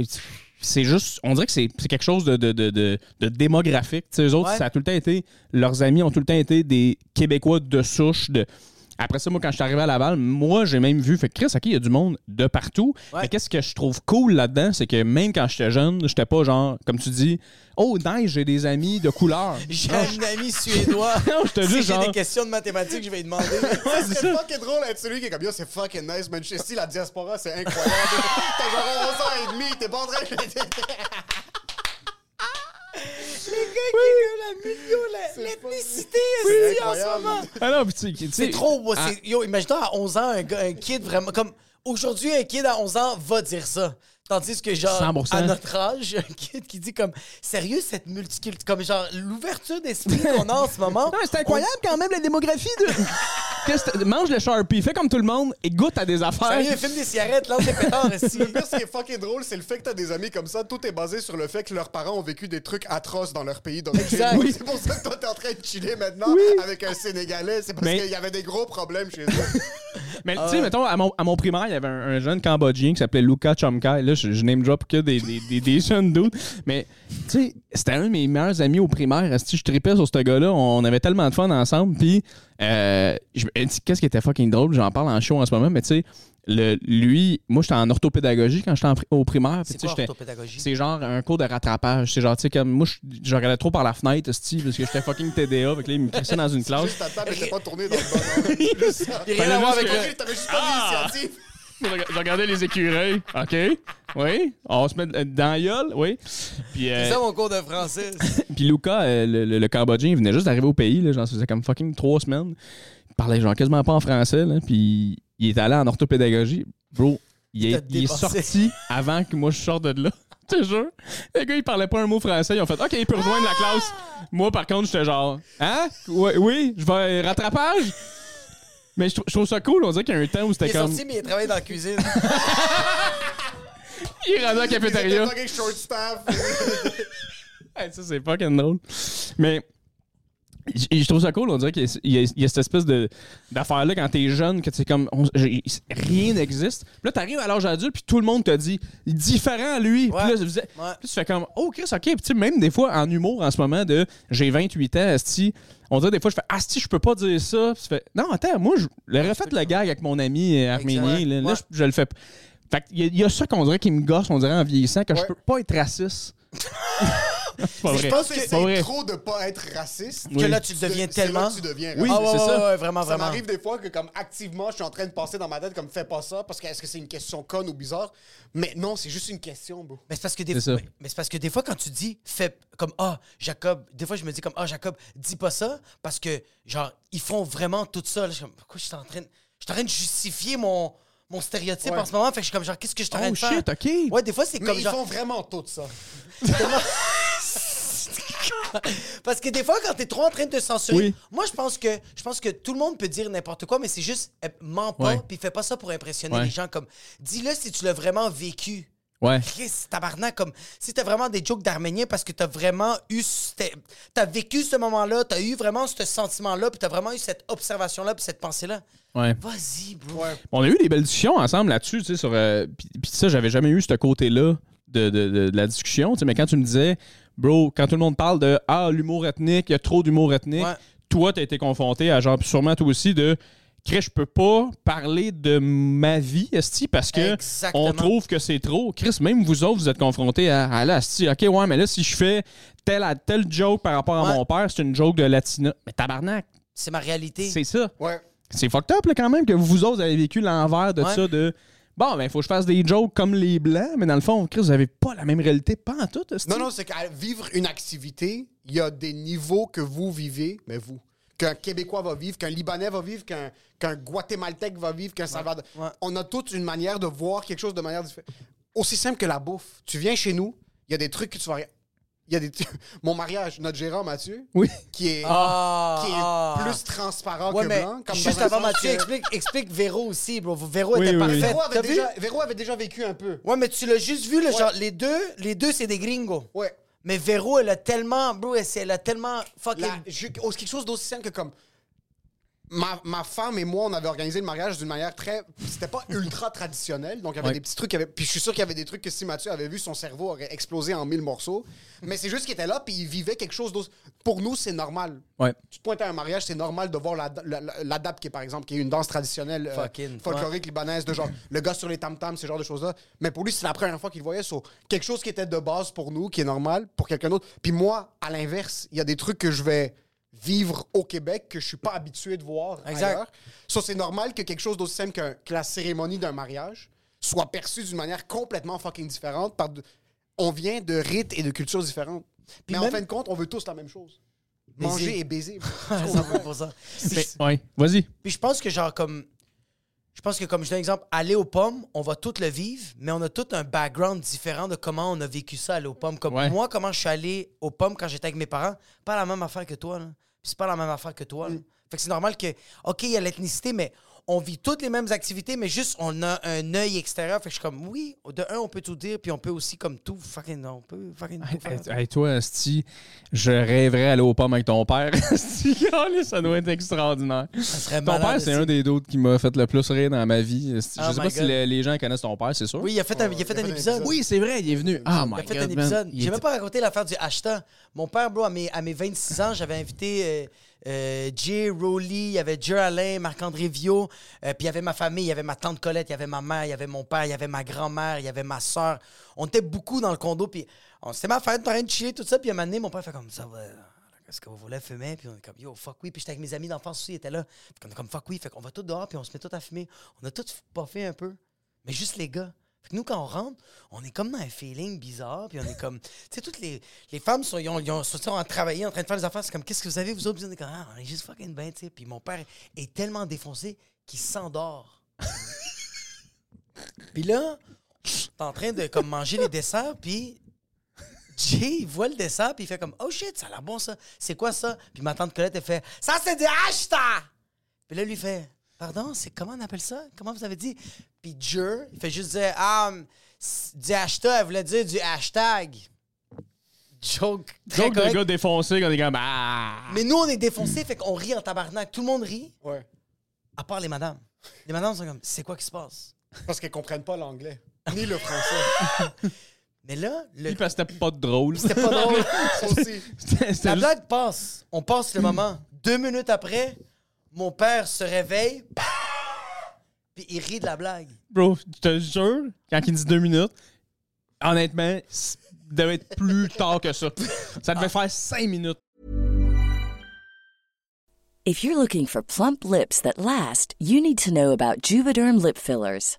c'est... juste, on dirait que c'est c'est quelque chose de, de, de, de, de démographique. Tu sais, eux autres, Ouais. ça a tout le temps été, leurs amis ont tout le temps été des Québécois de souche. De... Après ça, moi, quand je suis arrivé à Laval, moi, j'ai même vu, fait que Chris, OK, il y a du monde de partout. Ouais. Mais qu'est-ce que je trouve cool là-dedans, c'est que même quand j'étais jeune, j'étais pas genre, comme tu dis, oh, nice, j'ai des amis de couleur. J'ai un ami suédois. Non, je te si dis, j'ai genre. des questions de mathématiques, je vais lui demander. C'est fucking drôle d'être celui qui est comme yo, c'est fucking nice, man. Je sais, la diaspora, c'est incroyable. T'as genre 11 ans et demi, t'es pas en train de. La- L'ethnicité, est en ce moment. Ah non, puis tu C'est trop. moi, Ah, c'est- Yo, imagine-toi à 11 ans, un, gars, un kid vraiment. Comme aujourd'hui, un kid à 11 ans va dire ça. Tandis que, genre, 100%. à notre âge, un kid qui dit comme, sérieux, cette multiculture, comme genre, l'ouverture d'esprit qu'on a en ce moment. Non, c'est incroyable quand même la démographie de. Mange le Sharpie, fais comme tout le monde et goûte à des affaires. Sérieux, filme des cigarettes, lance des pétards ici. Le pire, ce qui est fucking drôle, c'est le fait que t'as des amis comme ça. Tout est basé sur le fait que leurs parents ont vécu des trucs atroces dans leur pays. Exact. Donc, C'est pour ça que toi, t'es en train de chiller maintenant avec un Sénégalais. C'est parce Mais- qu'il y avait des gros problèmes chez eux. Mais tu sais, mettons, à mon, à mon primaire, il y avait un, un jeune Cambodgien qui s'appelait Luka Chomkai. Là, je, je name drop que des, des, des, des jeunes dudes. Mais tu sais, c'était un de mes meilleurs amis au primaire. Je tripais sur ce gars-là. On avait tellement de fun ensemble. Puis, euh, qu'est-ce qui était fucking drôle? J'en parle en show en ce moment, mais tu sais, le- lui, moi, j'étais en orthopédagogie quand j'étais au primaire. C'est quoi orthopédagogie? C'est genre un cours de rattrapage. C'est genre, tu sais, comme moi, je, regardais trop par la fenêtre, esti, parce que j'étais fucking TDA. Fait que là, il me crissait dans une classe. Juste ta table n'était pas tournée dans le bon ordre. Juste ça. Il rien à voir avec le... T'avais juste pas Ah! Je reg- je regardais les écureuils. OK. Oui. On se met dans la gueule. Oui. Puis, euh, C'est ça mon cours de français. puis Luca, euh, le, le- le Cambodgien, il venait juste d'arriver au pays. Là, genre, ça faisait comme fucking trois semaines. Il parlait genre quasiment pas en français. Là, puis il est allé en orthopédagogie. Bro, il Il est, il est sorti avant que moi je sorte de là. Je te jure. Les gars, ils parlaient pas un mot français. Ils ont fait OK, il peut rejoindre la classe. Moi, par contre, j'étais genre Hein? Oui, oui, je vais rattrapage? Mais je, trou- je trouve ça cool. On dirait qu'il y a un temps où Il c'était est comme. sorti, mais il travaille dans la cuisine. Il est rendu à la Ils étaient cafétéria. fucking short staff. Hey, ça, c'est fucking drôle. Mais je trouve ça cool. On dirait qu'il y a, il y il cette espèce de, d'affaire-là quand t'es jeune, que c'est comme. on- rien n'existe. Puis là, t'arrives à l'âge adulte, puis tout le monde te dit différent à lui. Puis là, Ouais. puis tu fais comme, oh, Chris, ok. Puis tu sais, même des fois, en humour, en ce moment, de j'ai 28 ans, Asti, on dirait des fois, je fais, Asti, je peux pas dire ça. Puis tu fais, non, attends, moi, je l'aurais fait le gag avec mon ami euh, arménien. Là, je, je le fais. Fait qu'il y, il y a ça qu'on dirait qui me gosse, on dirait en vieillissant, que je peux pas être raciste. pas vrai. je pense que, C'est trop de pas être raciste, que là, tu le deviens tellement. que tu deviens Oui, c'est ouais, ça. ouais, vraiment, Ça vraiment. m'arrive des fois que, comme activement, je suis en train de passer dans ma tête, comme fais pas ça, parce que est-ce que c'est une question conne ou bizarre? Mais non, c'est juste une question, bro. Mais c'est parce que des fois, mais c'est parce que des fois quand tu dis fais comme ah Jacob, des fois je me dis comme ah Jacob, dis pas ça parce que genre ils font vraiment tout ça. Là, je suis comme pourquoi je suis en train de je suis en train de justifier mon mon stéréotype Ouais. en ce moment, fait que je suis comme genre qu'est-ce que je suis en train Oh de faire? shit, ok. Ouais, des fois c'est Mais comme ils genre font vraiment tout ça. parce que des fois quand t'es trop en train de te censurer, Oui. moi je pense que je pense que tout le monde peut dire n'importe quoi mais c'est juste euh, mens pas puis fais pas ça pour impressionner Ouais. les gens comme dis-le si tu l'as vraiment vécu. Ouais. Chris, tabarnak, comme si t'as vraiment des jokes d'Arménien parce que t'as vraiment eu. T'as vécu ce moment-là, t'as eu vraiment ce sentiment-là, puis t'as vraiment eu cette observation-là, puis cette pensée-là. Ouais. Vas-y, bro. Ouais. On a eu des belles discussions ensemble là-dessus, tu sais, sur. euh, Puis puis ça, j'avais jamais eu ce côté-là de, de- de- de la discussion, tu sais, mais quand tu me disais, bro, quand tout le monde parle de Ah, l'humour ethnique, il y a trop d'humour ethnique, Ouais. toi, t'as été confronté à genre, sûrement toi aussi, de. Chris, je peux pas parler de ma vie, Esti, parce que Exactement. on trouve que c'est trop. Chris, même vous autres, vous êtes confrontés à, à là, Esti, ok, ouais, mais là, si je fais tel, tel joke par rapport à Ouais. mon père, c'est une joke de latina. Mais tabarnak, C'est ma réalité. c'est ça. Ouais. C'est fucked up là, quand même que vous autres avez vécu l'envers de Ouais. ça de bon ben faut que je fasse des jokes comme les blancs mais dans le fond Chris, vous avez pas la même réalité pas en tout Non, non, c'est qu'à vivre une activité, il y a des niveaux que vous vivez, mais vous. Qu'un Québécois va vivre, qu'un Libanais va vivre, qu'un Guatémaltèque va vivre, qu'un Salvador. Ouais. On a toute une manière de voir quelque chose de manière différente. Aussi simple que la bouffe. Tu viens chez nous, il y a des trucs que tu vas. Il y a des. Mon mariage, notre gérant Mathieu, Oui. qui est, Ah, qui est ah. plus transparent Ouais, que mais blanc. Comme juste avant Mathieu, que- explique, explique Véro aussi, bro. Véro Oui, était oui, oui. parfaite. Véro avait, déjà, Véro avait déjà vécu un peu. Ouais, mais tu l'as juste vu, le Ouais. genre, les deux, les deux, c'est des gringos. Ouais. Mais Véro, elle a tellement, bro, elle, elle a tellement fucking. La- je- oh, c'est quelque chose d'aussi simple que comme ma, ma femme et moi, on avait organisé le mariage d'une manière très. C'était pas ultra traditionnel. Donc, il y avait Ouais. des petits trucs. avait- puis, je suis sûr qu'il y avait des trucs que si Mathieu avait vu, son cerveau aurait explosé en mille morceaux. Mais c'est juste qu'il était là, puis il vivait quelque chose d'autre. Pour nous, c'est normal. Ouais. Tu te pointes à un mariage, c'est normal de voir la, la, la- la dap, qui est par exemple, qui est une danse traditionnelle euh, Fucking, folklorique libanaise, de genre le gars sur les tam-tams, ce genre de choses-là. Mais pour lui, c'est la première fois qu'il voyait sur quelque chose qui était de base pour nous, qui est normal pour quelqu'un d'autre. Puis moi, à l'inverse, il y a des trucs que je vais vivre au Québec que je suis pas habitué de voir Exact. ailleurs. Ça, c'est normal que quelque chose d'aussi simple que la cérémonie d'un mariage soit perçue d'une manière complètement fucking différente. Par de- On vient de rites et de cultures différentes. Mais en fin de compte, on veut tous la même chose. Baiser. Manger et baiser. pour ça. Ouais vas-y Puis je pense que genre comme je pense que comme je donne un exemple, aller aux pommes, on va tout le vivre, mais on a tout un background différent de comment on a vécu ça aller aux pommes. Comme Ouais. moi, comment je suis allé aux pommes quand j'étais avec mes parents, pas la même affaire que toi. Là. Puis c'est pas la même affaire que toi. là. Fait que c'est normal que, OK, il y a l'ethnicité, mais on vit toutes les mêmes activités, mais juste on a un œil extérieur. Fait que je suis comme, oui, de un, on peut tout dire, puis on peut aussi comme tout fucking, on peut fucking tout faire. Hey, toi Esti je rêverais aller aux pommes avec ton père calé, ça doit être extraordinaire Ça serait ton malade, père c'est un des d'autres qui m'a fait le plus rire dans ma vie. Oh je sais pas si les, les gens connaissent ton père c'est sûr Oui, il a fait un, il a fait un épisode. oui c'est vrai il est venu ah Il my a fait god un épisode. Il J'ai même pas raconté l'affaire du hashtag. Mon père, bro, à mes, à mes 26 ans, j'avais invité euh, euh, Jay Rowley, il y avait Jer Alain, Marc-André Viau, euh, puis il y avait ma famille, il y avait ma tante Colette, il y avait ma mère, il y avait mon père, il y avait ma grand-mère, il y avait ma soeur. On était beaucoup dans le condo, puis on- c'était ma fête, on train de chiller, tout ça, puis à un moment donné, mon père fait comme ça. va, Qu'est-ce que vous voulez fumer? Puis on est comme, yo, fuck oui. Puis j'étais avec mes amis d'enfance aussi, ils étaient là. Puis on est comme, fuck oui. Fait qu'on va tout dehors, puis on se met tout à fumer. On a tout puffé un peu. Mais juste les gars. Fait que nous, quand on rentre, on est comme dans un feeling bizarre, puis on est comme. Tu sais, toutes les, les femmes sont, ils ont, ils ont- sont en travailler, en train de faire des affaires. C'est comme, qu'est-ce que vous avez, vous autres? On est comme, ah, on est juste fucking bien, tu sais. Puis mon père est tellement défoncé qu'il s'endort. puis là, t'es en train de comme manger les desserts, puis Jay, il voit le dessert, puis il fait comme Oh shit, ça a l'air bon ça. C'est quoi ça? Puis ma tante Colette, elle fait Ça, c'est du hashtag! Puis là, lui fait Pardon, c'est comment on appelle ça? Comment vous avez dit? Puis Jer, il fait juste dire Ah, c- du hashtag, elle voulait dire du hashtag. Joke. très Joke de gars défoncé quand on est comme ah Mais nous, on est défoncés, fait qu'on rit en tabarnak. Tout le monde rit, Ouais. à part les madames. Les madames sont comme C'est quoi qui se passe? Parce qu'elles comprennent pas l'anglais. Ni le français. Mais là, le... Puis parce que c'était pas drôle c'était pas drôle. Ça aussi. La juste- blague passe. On passe le moment. Deux minutes après, mon père se réveille. Puis il rit de la blague. Bro, je te jure, quand il dit deux minutes, honnêtement, c- devait être plus tard que ça. Ça devait faire cinq minutes. If you're looking for plump lips that last, you need to know about Juvederm lip fillers.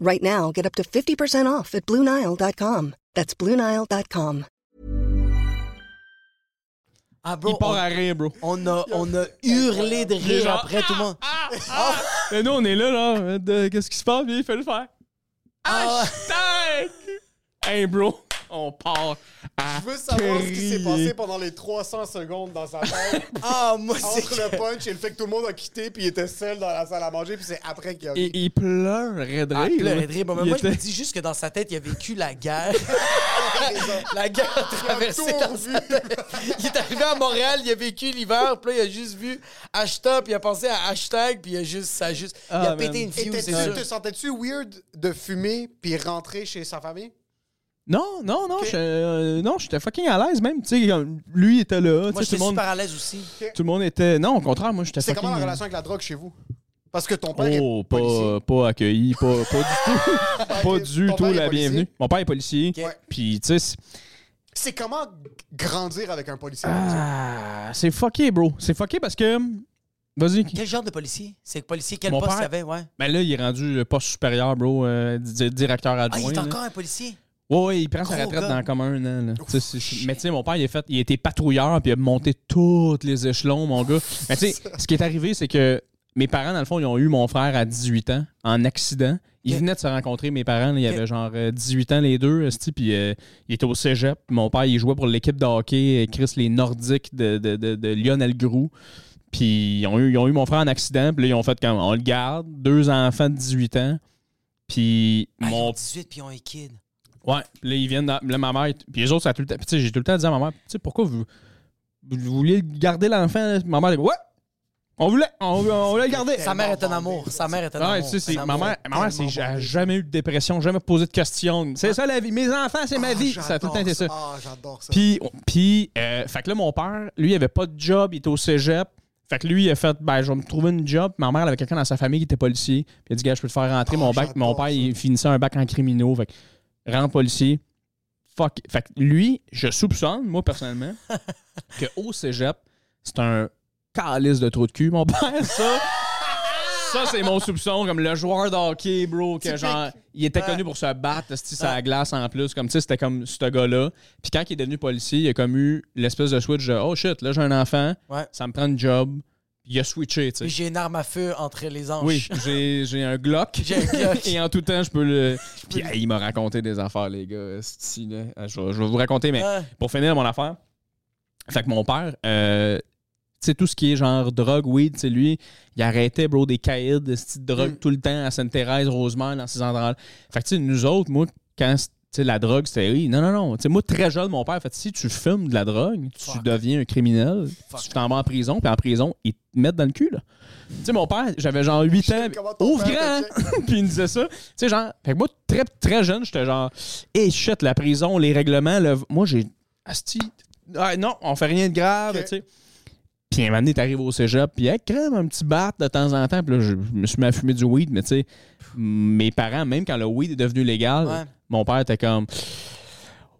Right now, get up to 50% off at BlueNile.com. That's BlueNile.com. Ah, bro, Il part on, à rire, bro. on a, on a hurlé de rire Genre, après tout le monde. Mais nous, on est là, là. Qu'est-ce qui se passe? Il fait le faire. Ah, Hashtag! Hey, bro, on part à Je veux savoir ce qui s'est passé pendant les 300 secondes dans sa tête. ah, moi, c'est entre le punch et le fait que tout le monde a quitté, puis il était seul dans la salle à manger, puis c'est après qu'il a Et il pleurait de Ah, rire. pleurait là. de rire. Bon, mais Il moi, je me dis juste que dans sa tête, il a vécu la guerre. la guerre a traversé dans sa tête. Il est arrivé à Montréal, il a vécu l'hiver, puis là, il a juste vu hashtag, puis il a pensé à hashtag, puis il a juste, ça a juste, il a Ah, pété une fuse, c'est Étais-tu- sûr. Te sentais-tu weird de fumer puis rentrer chez sa famille? Non, non, non, je- euh, non, j'étais fucking à l'aise même. Tu sais, lui était là. tu Moi, sais, tout, j'étais le monde, super à l'aise aussi. tout le monde était. Non, au contraire, moi, j'étais C'est fucking. comment la relation avec la drogue chez vous? Parce que ton père Oh, est policier. pas, pas accueilli, pas, pas du tout. pas du Ton tout la bienvenue. Mon père est policier. Ouais. Puis, tu sais, c'est- comment grandir avec un policier? ah, c'est fucké, bro. C'est fucké parce que. Vas-y. Quel genre de policier? C'est policier, quel Mon poste père- il avait, ouais? Ben là, il est rendu poste supérieur, bro, euh, di- directeur Ah, adjoint. il est là. encore un policier? Ouais, ouais, il prend sa retraite gars. dans comme un an. là. Mais tu sais, mon père, il a, fait, il été patrouilleur, puis il a monté tous les échelons, mon gars. Mais tu sais, ce qui est arrivé, c'est que mes parents, dans le fond, ils ont eu mon frère à 18 ans, en accident. Ils venaient de se rencontrer, mes parents. là, ils avaient genre euh, 18 ans, les deux, puis euh, ils étaient au cégep. Mon père, il jouait pour l'équipe de hockey, euh, Chris, les Nordiques de, de, de, de Lionel Groux. Puis ils ont, eu, ils ont eu mon frère en accident, puis là, ils ont fait comme on le garde, deux enfants de 18 ans. Puis Ah, ils mon ont 18 puis ils ont un kid. Ouais, là, ils viennent. dans- Là, ma mère. Puis les autres, ça a tout le temps. puis j'ai tout le temps dit à ma mère, tu sais, pourquoi vous, vous vouliez garder l'enfant? Ma mère, elle dit, ouais! On voulait, on, on voulait le garder. Sa mère est un amour. Sa mère est un Ouais, amour. tu sais, ma mère, ma mère c'est- jamais eu de dépression, jamais posé de questions. C'est ça la vie. Mes enfants, c'est ma Ah, vie. Ça a tout le temps été ça. Ah, j'adore ça. Puis, puis euh, fait que là, mon père, lui, il avait pas de job, il était au cégep. Fait que lui, il a fait, ben, je vais me trouver une job. Ma mère, elle avait quelqu'un dans sa famille qui était policier. Puis il a dit, gars, je peux te faire rentrer Oh, mon bac. Mon père, ça. il finissait un bac en criminaux. Fait que, rentre policier. Fuck. Fait que lui, je soupçonne, moi, personnellement, qu'au cégep, c'est un calice de trou de cul, mon père, ça. Ça, c'est mon soupçon, comme le joueur de hockey, bro, que genre, il était connu pour se battre, sur la glace en plus, comme, tu sais, c'était comme ce gars-là. Puis quand il est devenu policier, il a comme eu l'espèce de switch de, oh shit, là, j'ai un enfant, Ouais. ça me prend une job. Il a switché, j'ai une arme à feu entre les anges. Oui, j'ai j'ai un Glock. J'ai un Glock. Et en tout temps, je peux le. Puis il m'a raconté des affaires, les gars. là. Ah, Je, vais- je vais vous raconter, mais pour finir mon affaire, fait que mon père, euh, tu sais, tout ce qui est genre drogue, weed, tu sais, lui, il arrêtait, bro, des caïds de de drogue Mm. tout le temps à Sainte-Thérèse, Rosemère, dans ces endroits-là. Fait que, tu sais, nous autres, moi, quand sais, la drogue, c'était oui. Non, non, non. Sais, moi, très jeune, mon père, fait si tu fumes de la drogue, tu Fuck. deviens un criminel, Fuck. tu t'en vas en prison, puis en prison, ils te mettent dans le cul, là. Tu sais, mon père, j'avais genre 8 ans. Ouvre grand! puis il me disait ça. Tu sais, genre, fait que moi, très, très jeune, j'étais genre, hey shit, la prison, les règlements, le- moi, j'ai. Asti, Ah, non, on fait rien de grave, tu sais. Puis un moment donné, t'arrives au cégep, puis hey, crème un petit bat de temps en temps. Puis là, je me suis mis à fumer du weed, mais tu sais, mes parents, même quand le weed est devenu légal, Ouais. mon père était comme.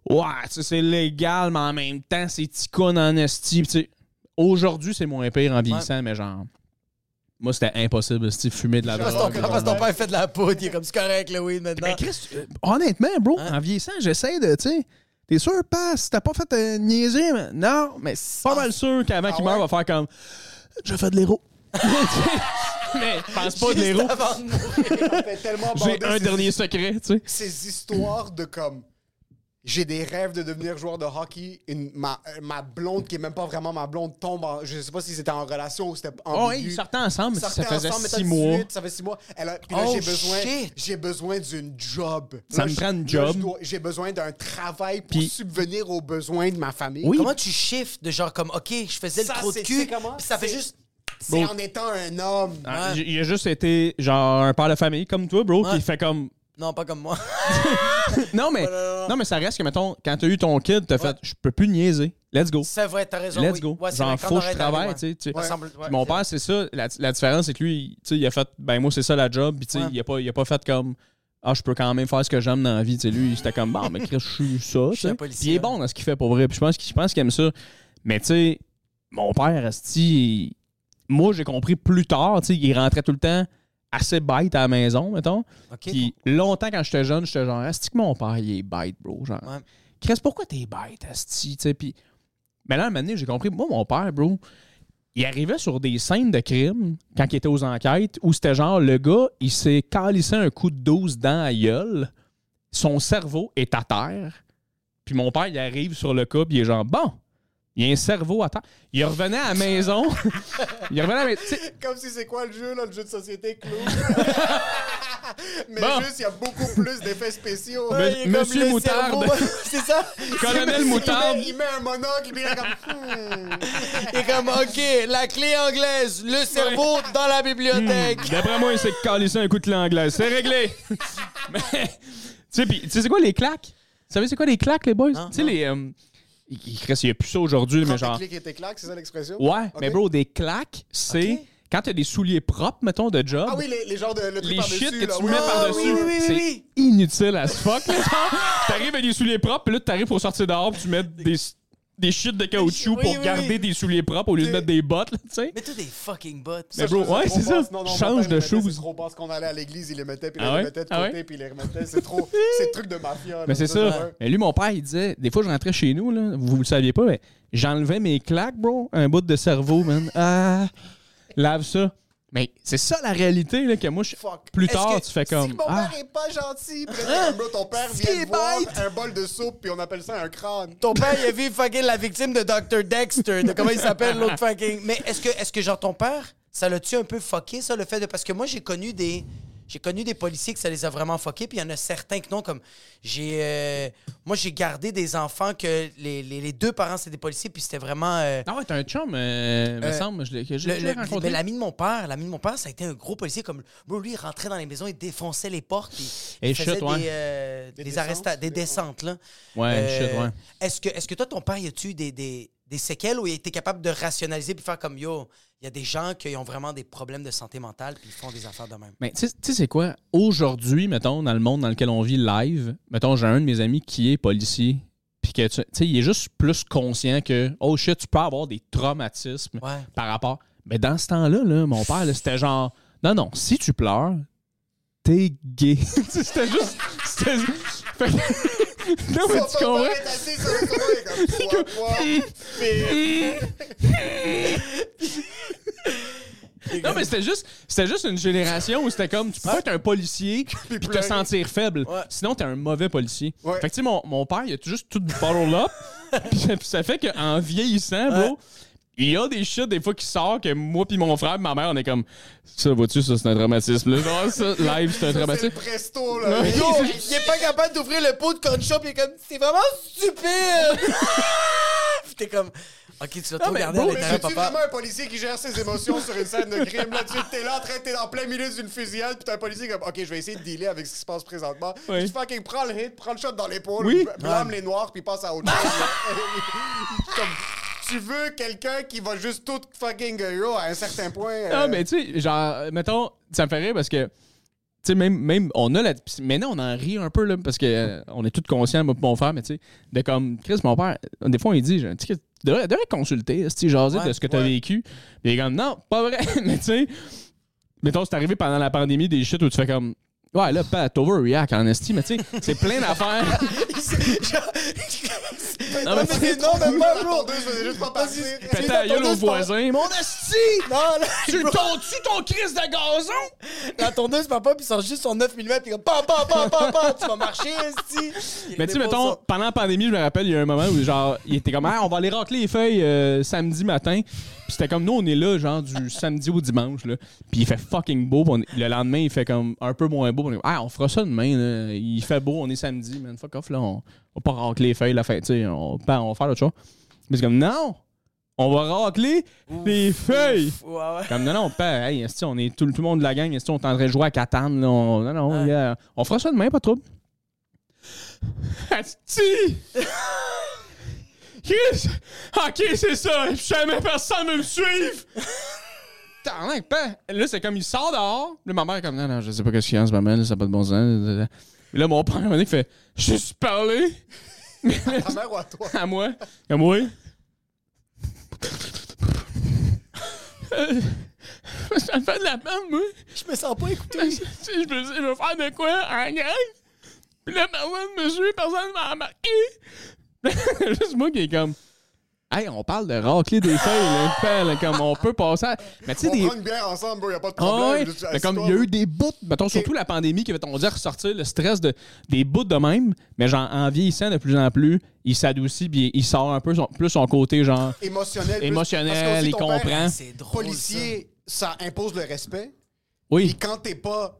Ouais, tu sais, c'est légal, mais en même temps, c'est ticone en esti. Puis tu sais, Aujourd'hui, c'est moins pire en vieillissant, mais genre. Moi, c'était impossible de fumer de la drogue. parce que ton père fait de la poudre, il est comme c'est correct le weed maintenant. Ben, Chris, euh, honnêtement, bro, Hein? en vieillissant, j'essaie de, tu sais, t'es sûr, pas, si t'as pas fait euh, niaiser, mais non, mais c'est pas mal sûr qu'avant Ah qu'il ouais? meure, va faire comme, j'ai fait de l'héros. mais pense pas de l'héros. Avant de mourir. Ça fait tellement J'ai bander un ces- dernier secret, tu sais. Ces histoires de comme. J'ai des rêves de devenir joueur de hockey. Une, ma, euh, ma blonde, qui est même pas vraiment ma blonde, tombe en. Je sais pas si c'était en relation ou c'était en. Oh, ils sortaient ensemble, ça faisait ensemble, six mois. 18, ça fait six mois. Elle a- puis là, Oh, j'ai besoin, j'ai besoin d'une job. Ça Là, me prend une job. J'ai besoin d'un travail pour Puis- subvenir aux besoins de ma famille. Oui. Comment tu shiftes de genre comme, OK, je faisais Ça, le trou de cul, c'est comment? puis ça fait C'est- juste... C'est Bon. en étant un homme. Ah, Il a juste été, genre, un père de famille comme toi, bro, Ouais. qui fait comme. Non, pas comme moi. Non, mais, non, non. non, mais ça reste que, mettons, quand t'as eu ton kid, t'as fait, je peux plus niaiser. Let's go. C'est vrai, t'as raison. Let's oui. go. Ouais, Genre, faut que je travaille, tu sais, mon père, c'est ça. La, la différence, c'est que lui, tu sais, il a fait, ben moi, c'est ça la job. Puis tu sais, Ouais. il, a pas, il a pas fait comme, ah, je peux quand même faire ce que j'aime dans la vie. Tu sais, lui, c'était comme, bon, mais Chris, je suis ça. Puis il est bon dans ce qu'il fait pour vrai. Puis je pense qu'il je pense qu'il aime ça. Mais tu sais, mon père, moi, j'ai compris plus tard, tu sais, il rentrait tout le temps assez bête à la maison, mettons. Puis longtemps, quand j'étais jeune, j'étais genre, Asti que mon père, il est bête, bro? Genre, Ouais. Chris, pourquoi t'es bête, Asti? Puis. Mais là, un moment donné, j'ai compris, moi, mon père, bro, il arrivait sur des scènes de crime quand il était aux enquêtes où c'était genre, le gars, il s'est calissé un coup de 12 dans la gueule, son cerveau est à terre, puis mon père, il arrive sur le cas, puis il est genre, bon, il y a un cerveau à terre. Il revenait à la maison. il revenait à la maison. Comme si c'est quoi le jeu, là, le jeu de société clou? Mais Bon. juste, il y a beaucoup plus d'effets spéciaux. Ouais, comme Monsieur Moutarde. c'est ça? Colonel Il met- Moutarde. Il met un monocle, puis il est comme. hmm. Il est comme, OK, la clé anglaise, le cerveau dans la bibliothèque. D'après moi, il s'est calissé un coup de l'anglais. C'est réglé. Mais, tu sais, puis, tu sais, c'est quoi les claques? Vous savez, c'est quoi les claques, les boys? Non, Tu sais, les. euh, il, il, Chris, il y a plus ça aujourd'hui, mais genre. tes clics et tes claques, c'est ça l'expression? Ouais, mais bro, des claques, c'est quand t'as des souliers propres, mettons, de job. Ah oui, les, les genres de. Le truc Les shit que là, tu oui. mets Ah, par-dessus, oui, oui, oui, c'est inutile as fuck. là. T'arrives avec des souliers propres, puis là, t'arrives pour sortir dehors, puis tu mets des, des shit de caoutchouc Oui, pour oui, garder oui. des souliers propres au lieu de mettre des bottes, là, tu sais. Mais toi, des fucking bottes. Mais bro, ouais, c'est ça. Non, non, Change de shoes. C'est trop passe qu'on allait à l'église, il les mettait, puis Ah il ouais? les mettait de Ah côté, ouais? puis il les remettait. C'est trop. C'est le truc de mafia. là. Mais c'est ça. Mais lui, mon père, il disait, des fois, je rentrais chez nous, là, vous ne le saviez pas, mais j'enlevais mes claques, bro, un bout de cerveau, man. Ah, lave ça. Mais c'est ça la réalité, là, que moi, je- Fuck. plus tard, que- tu fais Si comme. mon Ah, père est pas gentil, comme, bro, ton père vient de bête. un bol de soupe, puis on appelle ça un crâne. Ton père, il a vu fucking la victime de Dr. Dexter, de comment il s'appelle l'autre fucking. Mais est-ce que, est-ce que genre ton père, ça l'a-tu un peu fucké, ça, le fait de. Parce que moi, j'ai connu des. J'ai connu des policiers que ça les a vraiment fuckés, puis il y en a certains que non, comme j'ai. euh, moi, j'ai gardé des enfants que les, les- les deux parents, c'était des policiers, puis c'était vraiment. euh, ah ouais, t'as un chum, euh, me Euh, semble, je l'ai que j'ai le- déjà le- rencontré. mais l'ami de mon père, l'ami de mon père, ça a été un gros policier comme bro, lui il rentrait dans les maisons, il défonçait les portes, puis Et il faisait shit, ouais. des, euh, Des des, descentes, des des- descentes là. Ouais, Euh, shit, ouais. Est-ce que est-ce que toi ton père il a-tu des, des, des séquelles où il était capable de rationaliser puis faire comme yo, il y a des gens qui ont vraiment des problèmes de santé mentale puis ils font des affaires de même. Mais tu sais- c'est quoi? Aujourd'hui, mettons, dans le monde dans lequel on vit live, mettons, j'ai un de mes amis qui est policier, puis que, tu sais, il est juste plus conscient que, oh shit, tu peux avoir des traumatismes Ouais. par rapport. Mais dans ce temps-là, là, mon père, c'était genre, non, non, si tu pleures, t'es gay. c'était juste. C'était. Non, mais tu comprends? assis sur le comme, mais- Non, mais c'était juste, c'était juste une génération où c'était comme, tu peux être un policier puis te pleurer. sentir faible. Ouais. Sinon, t'es un mauvais policier. Ouais. Fait que, tu sais, mon, mon père, il a juste tout bottle up. puis ça- puis ça fait qu'en vieillissant, bro, il y a des shit des fois qui sortent que moi puis mon frère, ma mère, on est comme, ça, vois-tu, ça, c'est un traumatisme. Là, genre, ça, live, c'est un Ça, c'est traumatisme. presto, là. Yo, il est pas capable d'ouvrir le pot de corn shop, il est comme c'est vraiment stupide. Puis t'es comme Ok, tu l'as Non, trop mais gardé à l'intérieur, c'est-tu papa. vraiment un policier qui gère ses émotions sur une scène de crime? Là, tu t'es là en train, t'es en plein milieu d'une fusillade, puis t'as un policier comme, OK, je vais essayer de dealer avec ce qui se passe présentement. Oui. Tu fucking prends le hit, prends le shot dans l'épaule, Oui. blâme les noirs, puis passe à autre chose. Comme, tu veux quelqu'un qui va juste tout fucking yo, à un certain point. euh, Ah, mais tu sais, genre, mettons, ça me fait rire parce que, tu sais, même, même, on a la. Maintenant, on en rit un peu, là, parce que euh, on est tous conscients, moi mon frère, mais tu sais, de comme, Chris, mon père, des fois, il dit, tu devrais, devrais consulter, tu jaser Ouais, de ce que tu as ouais. vécu. Puis il est comme, non, pas vrai, mais tu sais, mettons, c'est arrivé pendant la pandémie des shit où tu fais comme. Ouais, là, pas t'overreact en esti, mais tu sais, c'est plein d'affaires. Non, mais mais non, mais pas, bro! Deux, je faisais juste pas passer. Péter la gueule au voisin. Mon esti! Non, là, Tu tonds-tu ton Chris de gazon? la tourneuse, papa, puis il sort juste son 9 mm, puis comme, pam, pam, pam, pam, pam, tu vas marcher, esti. Mais tu sais, mettons, pendant la pandémie, je me rappelle, il y a un moment où, genre, il était comme, ah, on va aller racler les feuilles euh, samedi matin. Puis c'était comme, nous, on est là, genre, du samedi au dimanche, là. Puis il fait fucking beau. puis on- le lendemain, il fait comme un peu moins beau. On est ah, on fera ça demain, là. Il fait beau, on est samedi, man. Fuck off, là. On, on va pas racler les feuilles, la fin. On, ben, on va faire autre chose. Mais c'est comme, non! On va racler les feuilles! Ouais, ouais. Comme non, non, pas, hey, esti, on est tout, tout le monde de la gang, on est en train de jouer à Catane, on, non, non, Ouais. yeah, on fera ça demain, pas de trouble. Esti! Chris! Ok, c'est ça, jamais personne me suivre! As pas. Là, c'est comme, il sort dehors, là, ma mère est comme, non, non, je sais pas qu'est-ce qu'il y a en ce moment, là, ça n'a pas de bon sens. Là, mon père, à un moment donné, il fait, je suis parlé Ta mère ou à toi? à moi. À moi. Ça me fait de la peine, moi. Je me sens pas écouté. Sais, je me dis, je vais faire de quoi en gang? Puis là, personne me suit, personne m'a remarqué. Juste moi qui est comme. Hey, on parle de racler des feuilles, là, pelle, comme on peut passer. à- Mais tu sais, On des. prend une bière ensemble, bro, y a pas de Ah problème. ouais, Juste mais comme il y a eu des bouts, mettons, surtout la pandémie qui avait, on dirait, ressortir le stress de, des bouts de même, mais genre, en vieillissant de plus en plus, il s'adoucit, puis il sort un peu son- plus son côté, genre, émotionnel. plus. émotionnel, il ton père, comprend. C'est drôle. Policier, ça impose le respect. Oui. Et quand t'es pas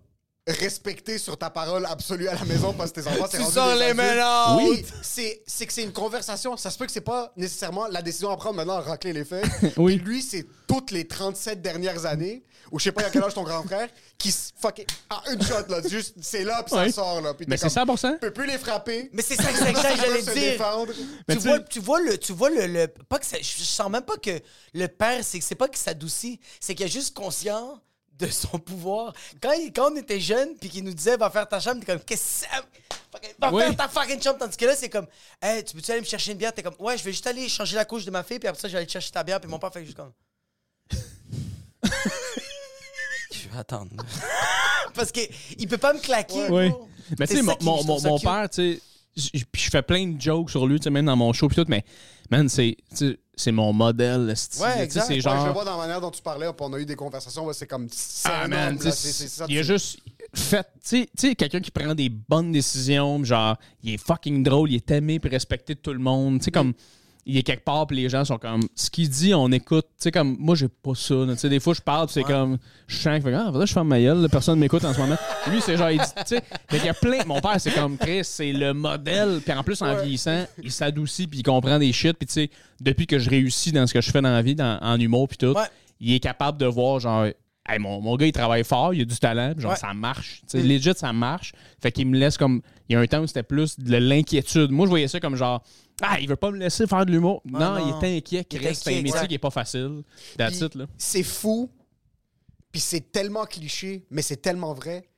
respecté sur ta parole absolue à la maison parce que tes enfants, c'est Tu rendu sors des les adultes. mains Oui, c'est c'est que c'est une conversation. Ça se peut que c'est pas nécessairement la décision à prendre maintenant à racler les faits. Oui. Puis lui, c'est toutes les 37 dernières années, ou je sais pas à quel âge ton grand frère, qui se fucking. Ah, une shot, là. Juste, c'est là, puis ça Oui. sort, là. Puis Mais c'est comme, 100%. Tu peux plus les frapper. Mais c'est ça, c'est ça que Tu peux j'allais se dire. défendre. Mais tu, tu vois, tu vois le tu vois le, le- pas que ça, je je sens même pas que le père c'est que c'est pas qu'il s'adoucit c'est qu'il est juste conscient de son pouvoir. Quand, il- quand on était jeune puis qu'il nous disait va faire ta chambre t'es comme qu'est-ce que Fucking- va Oui. faire ta fucking chambre. Tandis que là c'est comme hey tu peux-tu aller me chercher une bière? T'es comme ouais je vais juste aller changer la couche de ma fille puis après ça je vais aller te chercher ta bière puis mon père fait juste comme. Je vais attendre. Parce que il peut pas me claquer. Oui. bro. Mais tu C'est sais, mon, mon, mon, père, tu sais, j- puis je fais plein de jokes sur lui, tu sais, même dans mon show, puis tout, mais, man, c'est, c'est mon modèle, le style. Ouais, tu sais, exact. C'est Ouais, genre. je le vois dans la manière dont tu parlais, puis on a eu des conversations, ouais, c'est comme. Ah, man, homme, ça, il a tu- juste fait, tu sais- tu sais, quelqu'un qui prend des bonnes décisions, genre, il est fucking drôle, il est aimé puis respecté de tout le monde, tu sais, comme, il est quelque part, puis les gens sont comme, ce qu'il dit, on écoute, tu sais, comme, moi, j'ai pas ça, là. tu sais, des fois, je parle, c'est comme, je sens, fait, ah, que je ferme ma gueule, là, personne m'écoute en ce moment. Lui, c'est genre, il dit, tu sais, fait qu'il y a plein, mon père, c'est comme, Chris, c'est le modèle, puis en plus, en vieillissant, il s'adoucit, puis il comprend des shit, puis tu sais, depuis que je réussis dans ce que je fais dans la vie, dans- en humour, puis tout, Ouais. il est capable de voir, genre, Hey, mon, mon gars, il travaille fort, il a du talent, genre, Ouais. ça marche. Tu sais, legit, ça marche. Fait qu'il me laisse comme. Il y a un temps où c'était plus de l'inquiétude. Moi, je voyais ça comme genre, ah, il veut pas me laisser faire de l'humour. non, non. il est inquiet, Il est Chris. C'est un métier qui est pas facile. That's Puis it, là. C'est fou, puis c'est tellement cliché, mais c'est tellement vrai.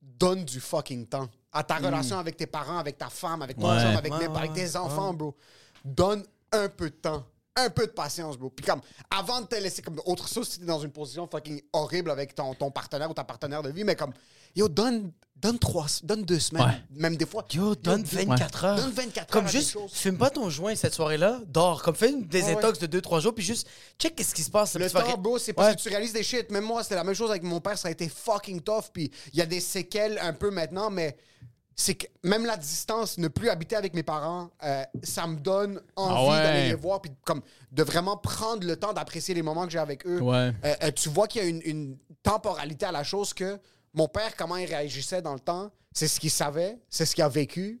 Donne du fucking temps à ta relation avec tes parents, avec ta femme, avec ton Ouais. chum, avec, Ouais, ouais, avec tes ouais. enfants, bro. Donne un peu de temps. Un peu de patience, bro. Puis comme, avant de te laisser comme autre chose, si t'es dans une position fucking horrible avec ton, ton partenaire ou ta partenaire de vie, mais comme, yo, donne, donne trois, donne deux semaines, Ouais. même des fois. Yo, donne 24 heures. Donne 24 Comme heures à juste, fume pas ton joint cette soirée-là, dors. Comme fais une désintox Ouais, de 2-3 jours, puis juste check qu'est-ce qui se passe. Le temps, bro, c'est parce Ouais. que tu réalises des shit. Même moi, c'était la même chose avec mon père. Ça a été fucking tough. Puis il y a des séquelles un peu maintenant, mais c'est que même la distance, ne plus habiter avec mes parents, euh, ça me donne envie Ah ouais. d'aller les voir. Puis comme de vraiment prendre le temps d'apprécier les moments que j'ai avec eux. Ouais. Euh, euh, tu vois qu'il y a une, une temporalité à la chose que mon père, comment il réagissait dans le temps, c'est ce qu'il savait, c'est ce qu'il a vécu.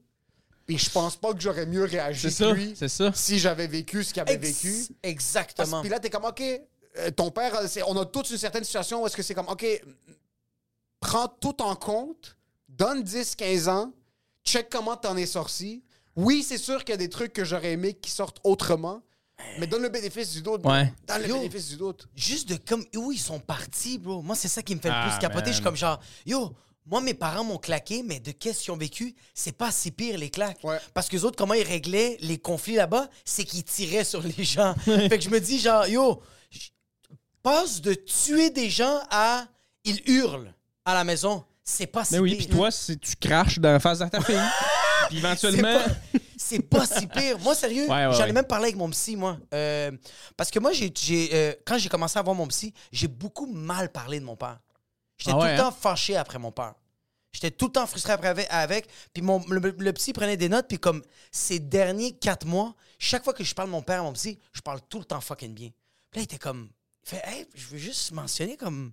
Puis je pense pas que j'aurais mieux réagi C'est que ça, lui c'est ça. si j'avais vécu ce qu'il avait Ex- vécu. Exactement. Puis là, t'es comme, OK, euh, ton père, on a toute une certaine situation où est-ce que c'est comme, OK, prends tout en compte, donne 10, 15 ans, check comment t'en es sorti. Oui, c'est sûr qu'il y a des trucs que j'aurais aimé qui sortent autrement, mais donne le bénéfice du doute. bro. Ouais. Donne le Yo. bénéfice du doute. Juste de comme où ils sont partis, bro. Moi, c'est ça qui me fait le Ah, plus capoter. Je suis comme genre, yo, moi, mes parents m'ont claqué, mais de qu'est-ce qu'ils ont vécu, c'est pas si pire les claques. Ouais. Parce que autres, comment ils réglaient les conflits là-bas, c'est qu'ils tiraient sur les gens. fait que je me dis, genre, yo, passe de tuer des gens à ils hurlent à la maison. C'est pas si Mais oui, pire. puis toi, c'est tu craches dans la face de ta fille. puis C'est éventuellement. pas, c'est pas si pire. Moi, sérieux, Ouais, ouais, ouais. même parlé avec mon psy, moi. Euh, parce que moi, j'ai, euh, quand j'ai commencé à voir mon psy, j'ai beaucoup mal parlé de mon père. J'étais Ah tout le temps hein? fâché après mon père. J'étais tout le temps frustré après avec. avec. Puis mon, le, le psy prenait des notes, puis comme ces derniers quatre mois, chaque fois que je parle de mon père à mon psy, je parle tout le temps fucking bien. Puis là, il était comme. Il fait, hey, je veux juste mentionner comme.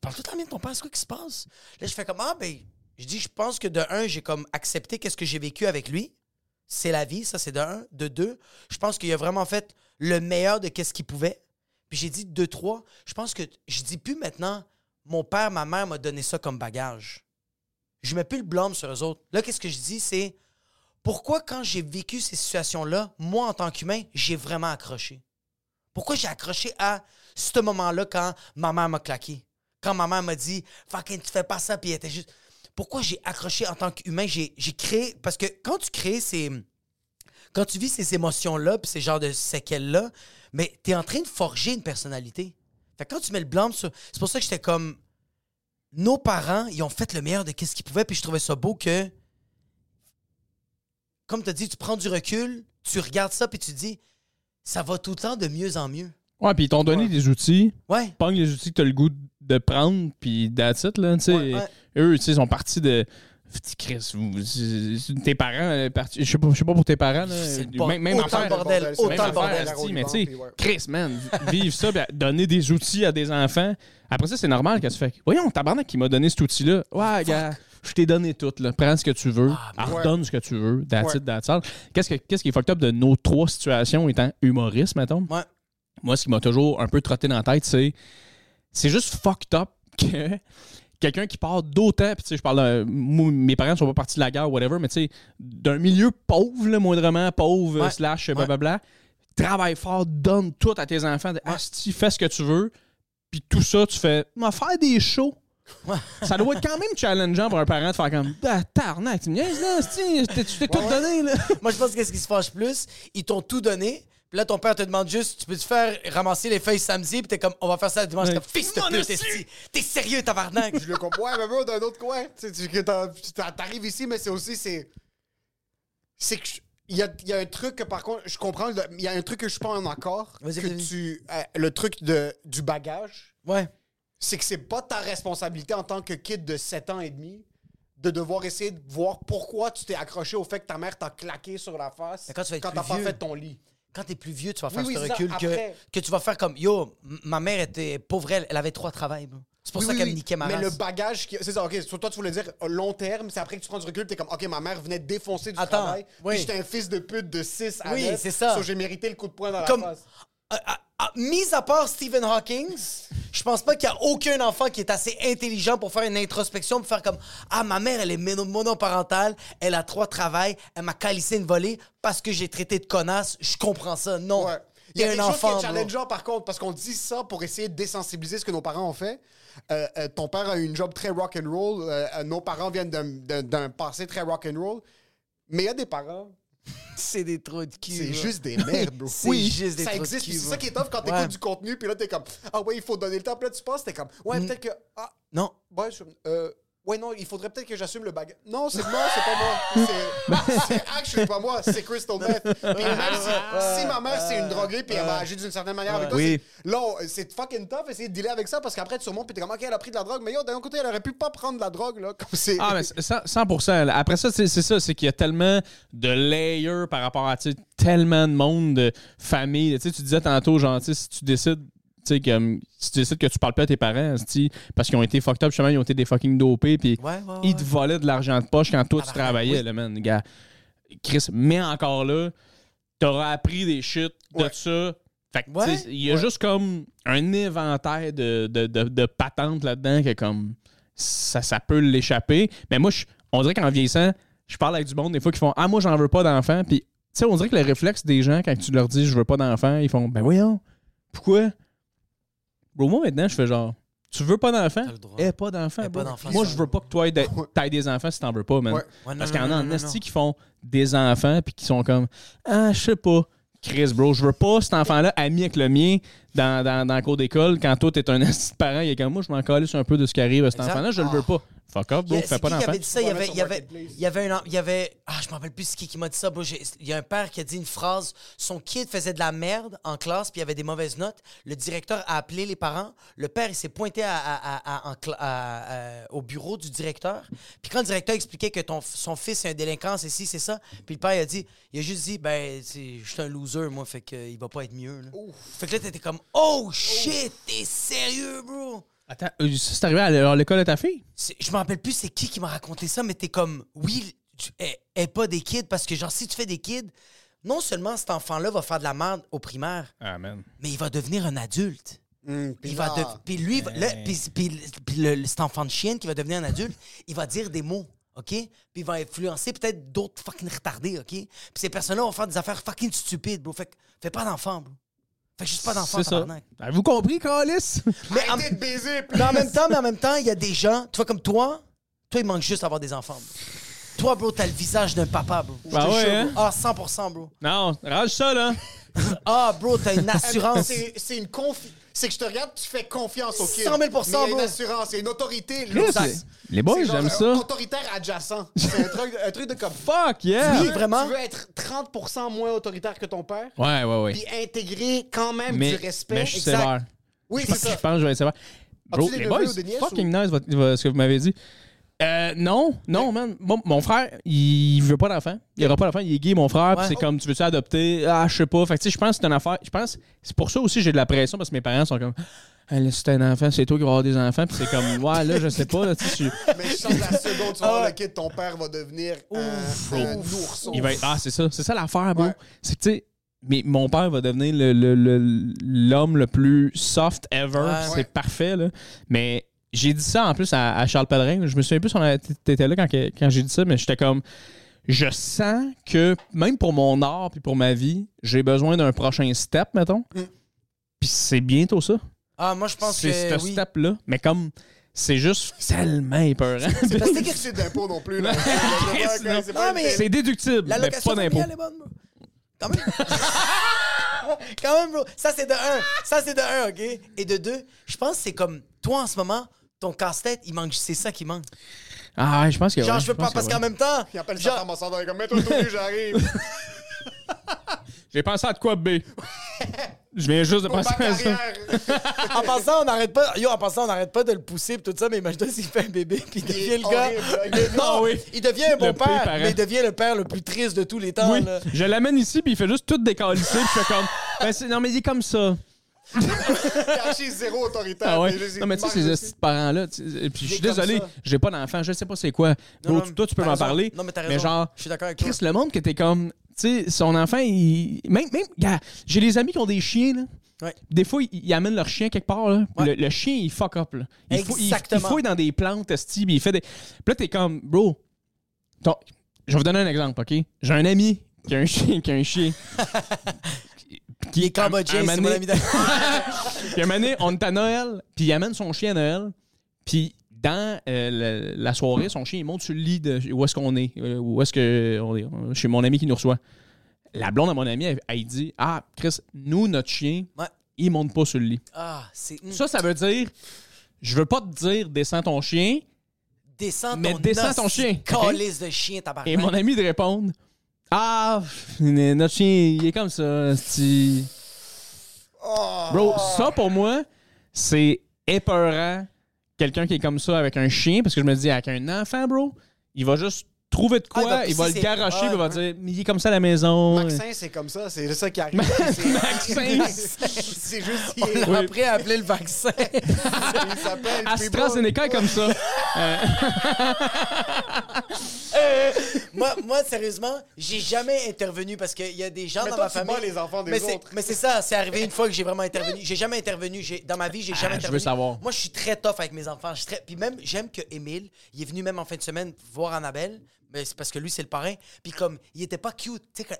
Tu parles tout le temps bien de ton père, c'est quoi qui se passe? Là, je fais comme, ah, ben, je dis, je pense que de un, j'ai comme accepté qu'est-ce que j'ai vécu avec lui. C'est la vie, ça, c'est de un. De deux, je pense qu'il a vraiment fait le meilleur de qu'est-ce qu'il pouvait. Puis j'ai dit, de trois, je pense que je dis plus maintenant, mon père, ma mère m'a donné ça comme bagage. Je mets plus le blâme sur eux autres. Là, qu'est-ce que je dis, c'est pourquoi, quand j'ai vécu ces situations-là, moi, en tant qu'humain, j'ai vraiment accroché? Pourquoi j'ai accroché à ce moment-là quand ma mère m'a claqué? Quand ma mère m'a dit, fucking, tu fais pas ça, puis elle était juste. Pourquoi j'ai accroché en tant qu'humain? J'ai j'ai créé. Parce que quand tu crées ces. Quand tu vis ces émotions-là, puis ces genres de séquelles-là, mais t'es en train de forger une personnalité. Fait que quand tu mets le blâme sur. C'est pour ça que j'étais comme. Nos parents, ils ont fait le meilleur de ce qu'ils pouvaient, puis je trouvais ça beau que. Comme tu as dit, tu prends du recul, tu regardes ça, puis tu dis, ça va tout le temps de mieux en mieux. Ouais, puis ils t'ont donné des outils. Ouais. Pogne les outils que t'as le goût de prendre, puis that's it, là. Tu sais, Ouais, ouais. eux, tu sais, ils sont partis de. Chris, c'est- c'est- tes parents, euh, je sais pas, je sais pas pour tes parents, là. Le bord- même, affaire, bordel, autant même affaire, bordel. mais tu sais. Chris, man, vivre ça, puis donner des outils à des enfants. Après ça, c'est normal qu'elle se fait. Voyons, tabarnak qui m'a donné cet outil-là. Ouais, gars, je t'ai donné tout, là. Prends ce que tu veux, Ah, ouais. redonne ce que tu veux. That's it, that's all. Qu'est-ce, que- qu'est-ce qui est fucked up de nos trois situations étant humoristes, mettons? Ouais. Moi, ce qui m'a toujours un peu trotté dans la tête, c'est. C'est juste fucked up que quelqu'un qui part d'autant, puis tu sais, je parle de. moi, mes parents sont pas partis de la guerre, whatever, mais tu sais, d'un milieu pauvre, là, moindrement pauvre, Ouais. slash, Ouais. blablabla, travaille fort, donne tout à tes enfants, de, asti, fais ce que tu veux, puis tout ça, tu fais, m'a faire des shows. Ouais. Ça doit être quand même challengeant pour un parent de faire comme, ah, tarnac, tu me niaises, là, je t'ai tout donné, là. Moi, je pense que qu'est-ce qui se fâche plus, ils t'ont tout donné. Puis là, ton père te demande juste, tu peux te faire ramasser les feuilles samedi, puis t'es comme, on va faire ça dimanche. Ouais. Comme, fils de pute. T'es sérieux, tabarnak? Je le comprends. Ouais, mais bro, d'un autre coin. Tu T'arrives ici, mais c'est aussi, c'est. C'est que. Il y a, il y a un truc que, par contre, je comprends. Il y a un truc que je suis pas en accord. Vas-y, que vas-y. tu. euh, le truc de, du bagage, Ouais. c'est que c'est pas ta responsabilité en tant que kid de 7 ans et demi de devoir essayer de voir pourquoi tu t'es accroché au fait que ta mère t'a claqué sur la face Mais quand tu vas être t'as pas vieux. fait ton lit. Quand t'es plus vieux, tu vas faire oui, ce recul que, Après- que tu vas faire comme, yo, ma mère était pauvre, elle, elle avait trois travails. bro. C'est pour Oui, ça qu'elle oui. me niquait ma Mais race. le bagage, qui- c'est ça, ok. Soit toi, tu voulais dire euh, long terme, c'est après que tu prends du recul, t'es comme, ok, ma mère venait défoncer du Attends, travail. oui. Puis j'étais un fils de pute de 6 à Oui, 9, c'est ça. so j'ai mérité le coup de poing dans Comme- la face. Ah, ah, mis à part Stephen Hawking, je pense pas qu'il y a aucun enfant qui est assez intelligent pour faire une introspection, pour faire comme Ah, ma mère, elle est mono- monoparentale, elle a trois travails, elle m'a calissé une volée parce que j'ai traité de connasse. Je comprends ça. Non. Ouais. Il y a un choses enfant. qui est challengeant, par contre, parce qu'on dit ça pour essayer de désensibiliser ce que nos parents ont fait. Euh, euh, ton père a eu une job très rock and roll. euh, nos parents viennent d'un passé très rock and roll. Mais il y a des parents, C'est des trous de cul. c'est juste des merdes, bro. C'est juste des ça de existe. C'est ça qui est tough quand t'écoutes Ouais. du contenu, puis là, t'es comme, ah ouais, il faut donner le temps. Puis là, tu passes, t'es comme, ouais, Mm. peut-être que, ah, Non. ouais, je- euh, ouais, non, il faudrait peut-être que j'assume le bagage. Non, c'est moi, c'est pas moi. C'est- C'est actually pas moi, c'est Crystal Meth. Puis même si, si ma mère, c'est une droguée, puis elle va agir d'une certaine manière avec toi, Oui. c'est- là, c'est fucking tough essayer de dealer avec ça parce qu'après, tu surmontes, puis t'es comme, ok, elle a pris de la drogue, mais yo, d'un autre côté, elle aurait pu pas prendre de la drogue, là. Comme c'est. Ah, mais c'est 100, 100%. là. Après ça, c'est c'est ça, c'est qu'il y a tellement de layers par rapport à tu tellement de monde, de famille. Tu sais, tu disais tantôt, genre, si tu décides. Tu sais, comme, si tu décides que tu parles pas à tes parents, parce qu'ils ont été fucked up, justement, ils ont été des fucking dopés, puis Ouais, ouais, ils te volaient de l'argent de poche quand toi, tu travaillais, oui. là, man, gars. Chris, mais encore là, t'auras appris des shit de ça. Fait que, il y a juste comme un inventaire de, de, de, de patentes là-dedans que comme ça, ça peut l'échapper. Mais moi, je- on dirait qu'en vieillissant, je parle avec du monde des fois qui font Ah, moi, j'en veux pas d'enfant. Puis, tu sais, on dirait que le réflexe des gens, quand tu leur dis Je veux pas d'enfant, ils font Ben voyons, pourquoi? Bro, moi maintenant, je fais genre Tu veux pas d'enfant. Eh, pas d'enfant. Eh, Moi, je veux pas que toi, aies de- t'aies des enfants si t'en veux pas, man. Ouais. Ouais, non, Parce qu'il y en a en non. qui font des enfants puis qui sont comme Ah, je sais pas. Chris, bro, je veux pas cet enfant-là ami avec le mien dans, dans, dans la cour d'école quand toi, t'es un de parent. Il est comme moi, je m'en calisse un peu de ce qui arrive à cet enfant-là, je le veux pas. Fuck off, bro, fais pas d'enfant. avait dit ça? Il y avait, il y avait, il y avait un, il y avait, ah, je me rappelle plus qui qui m'a dit ça. bro. Il y a un père qui a dit une phrase. Son kid faisait de la merde en classe, puis il y avait des mauvaises notes. Le directeur a appelé les parents. Le père, il s'est pointé à- à- à- à- en cla- à- à- au bureau du directeur. Puis quand le directeur expliquait que ton, son fils est un délinquant, c'est ci, c'est ça. Puis le père, il a dit, il a juste dit, ben, je suis un loser, moi, fait qu'il va pas être mieux. là. Fait que là, t'étais comme, oh shit, t'es sérieux, bro? Attends, euh, ça, c'est arrivé à l'école de ta fille? C'est- je me rappelle plus c'est qui qui m'a raconté ça, mais t'es comme, oui, tu es, est pas des kids, parce que genre, si tu fais des kids, non seulement cet enfant-là va faire de la merde au primaire, man. mais il va devenir un adulte. Hum, puis Il va là, de- puis lui, va- là, puis, puis- puis le- cet enfant de chienne qui va devenir un adulte, il va dire des mots, OK? Puis il va influencer peut-être d'autres fucking retardés, OK? Puis ces personnes-là vont faire des affaires fucking stupides, bro. Fait que fais pas d'enfant, bro. Fais juste pas d'enfant, C'est ça. tabarnak. Avez-vous compris, Calis? Mais en, Arrêtez de baiser, mais en même temps, mais en même temps, il y a des gens, tu vois, comme toi, toi, il manque juste d'avoir des enfants. bro. Toi, bro, t'as le visage d'un papa, bro. Bah Je te ouais, jure, hein? bro. Ah, 100%, bro. Non, rage ça, là. Ah, bro, t'as une assurance. C'est c'est une confi... C'est que je te regarde, tu fais confiance au kid. 100 000 Mais il y a une bro. assurance, il y a une autorité. Les- boys, c'est genre j'aime ça. Autoritaire adjacent. C'est un truc, un truc de comme... Fuck, yeah! Oui, vraiment. Tu veux être 30% moins autoritaire que ton père, Ouais, ouais, ouais. puis intégrer quand même Mais, du respect. mais je suis Exact. sévère. Oui, Je c'est ça. pense que je vais être sévère. Bro, des les neveux boys, ou des nièces fucking nice votre- votre- ce que vous m'avez dit. Euh, non, non, man. Mon, mon frère, il veut pas d'enfant. Il aura pas d'enfant. Il est gay, mon frère. Ouais. c'est comme, tu veux-tu adopter? Ah, je sais pas. Fait que, tu sais, je pense que c'est une affaire. Je pense, c'est pour ça aussi que j'ai de la pression parce que mes parents sont comme, ah, là, si t'as un enfant, c'est toi qui vas avoir des enfants. Puis c'est comme, ouais, là, je sais pas. Là, tu Mais je sens que la seconde tu vas avoir le kid, ton père va devenir un, un ourson. Il va être- ah, c'est ça. C'est ça l'affaire, bro. Ouais. C'est que, tu sais, mais mon père va devenir le- le- le- l'homme le, plus soft ever. Ouais. C'est Ouais. parfait, là. Mais j'ai dit ça en plus à, à Charles Pellerin. Je me souviens plus si t'étais là quand, quand j'ai dit ça, mais j'étais comme. Je sens que même pour mon art puis pour ma vie, j'ai besoin d'un prochain step, mettons. Mm. Puis c'est bientôt ça. Ah, moi, je pense C'est que ce oui. step-là. Mais comme. C'est juste tellement épeurant. C'est parce que d'impôt non plus. Là. C'est pas- c'est pas c'est déductible, La mais location pas d'impôt. même. Quand même, bro. Ça, c'est de un. Ça, c'est de un, OK? Et de deux, je pense que c'est comme toi, en ce moment, ton casse-tête, il manque. C'est ça qui manque. Ah, ouais, je pense que. Genre, ouais, je veux pas, parce qu'en même temps. Il appelle genre- s'en allant comme mets-toi tout nu, j'arrive. J'ai pensé à de quoi, B? Je viens juste de Pour ma penser à ça. En passant, on n'arrête pas. Yo, en passant, on n'arrête pas de le pousser pis tout ça, mais imagine s'il fait un bébé puis il devient le gars. horrible. Non, oui. il devient un bon Le père, mais il devient le père le plus triste de tous les temps. Oui, là. je l'amène ici, puis il fait juste tout décalisser, puis je fais comme. Ben, non, mais il est comme ça. Caché zéro autoritaire. Ah ouais. mais Non, mais tu sais, ces parents-là, puis je suis désolé, j'ai pas d'enfant, je sais pas c'est quoi. Bro, non, toi, tu peux m'en raison. parler. Non, mais t'as Mais raison. genre, Je suis d'accord avec Chris, toi. le monde que t'es comme. Tu sais, son enfant, il. Même, même, gars, j'ai des amis qui ont des chiens, là. Ouais. Des fois, ils, ils amènent leur chien quelque part, là. Ouais. Le, le chien, il fuck up, là. Il, fou- il- il, Exactement. fouille dans des plantes, esti, il fait des. Puis là, t'es comme, bro. ton- Je vais vous donner un exemple, OK? J'ai un ami qui a un chien, qui a un chien. Qui est cambodgien, c'est mon ami. Puis un moment donné, on est à Noël, puis il amène son chien à Noël, puis dans euh, la soirée, son chien, il monte sur le lit de où est-ce qu'on est, euh, où est-ce que on est, euh, chez mon ami qui nous reçoit. La blonde à mon ami, elle, elle dit Ah, Chris, nous, notre chien, Ouais. il monte pas sur le lit. Ah, c'est. Ça, ça veut dire Je veux pas te dire descends ton chien, Descends mais ton descends ton chien, Calice de chien, tabarnak. et mon ami de répondre Ah, notre chien, il est comme ça. Bro, ça pour moi, c'est épeurant. Quelqu'un qui est comme ça avec un chien, parce que je me dis, avec un enfant, bro, il va juste trouver de quoi, Ah, il va le garocher, il va ouais. dire, mais il est comme ça à la maison. Maxin, c'est comme ça, c'est ça qui arrive. Maxin. c'est juste, il, On l'a appris à appeler le vaccin. il s'appelle. AstraZeneca est comme ça. Euh, moi, moi, sérieusement, j'ai jamais intervenu parce qu'il y a des gens Mais dans toi, ma famille. bats les enfants des mais c'est- autres. Mais c'est ça, c'est arrivé une fois que j'ai vraiment intervenu. J'ai jamais intervenu. J'ai- Dans ma vie, j'ai jamais Ah, je intervenu. veux savoir. Moi, je suis très tough avec mes enfants. Je suis très- Puis même, j'aime que Émile, il est venu même en fin de semaine voir Annabelle. Mais c'est parce que lui, c'est le parrain. Puis comme, il était pas cute. Tu sais,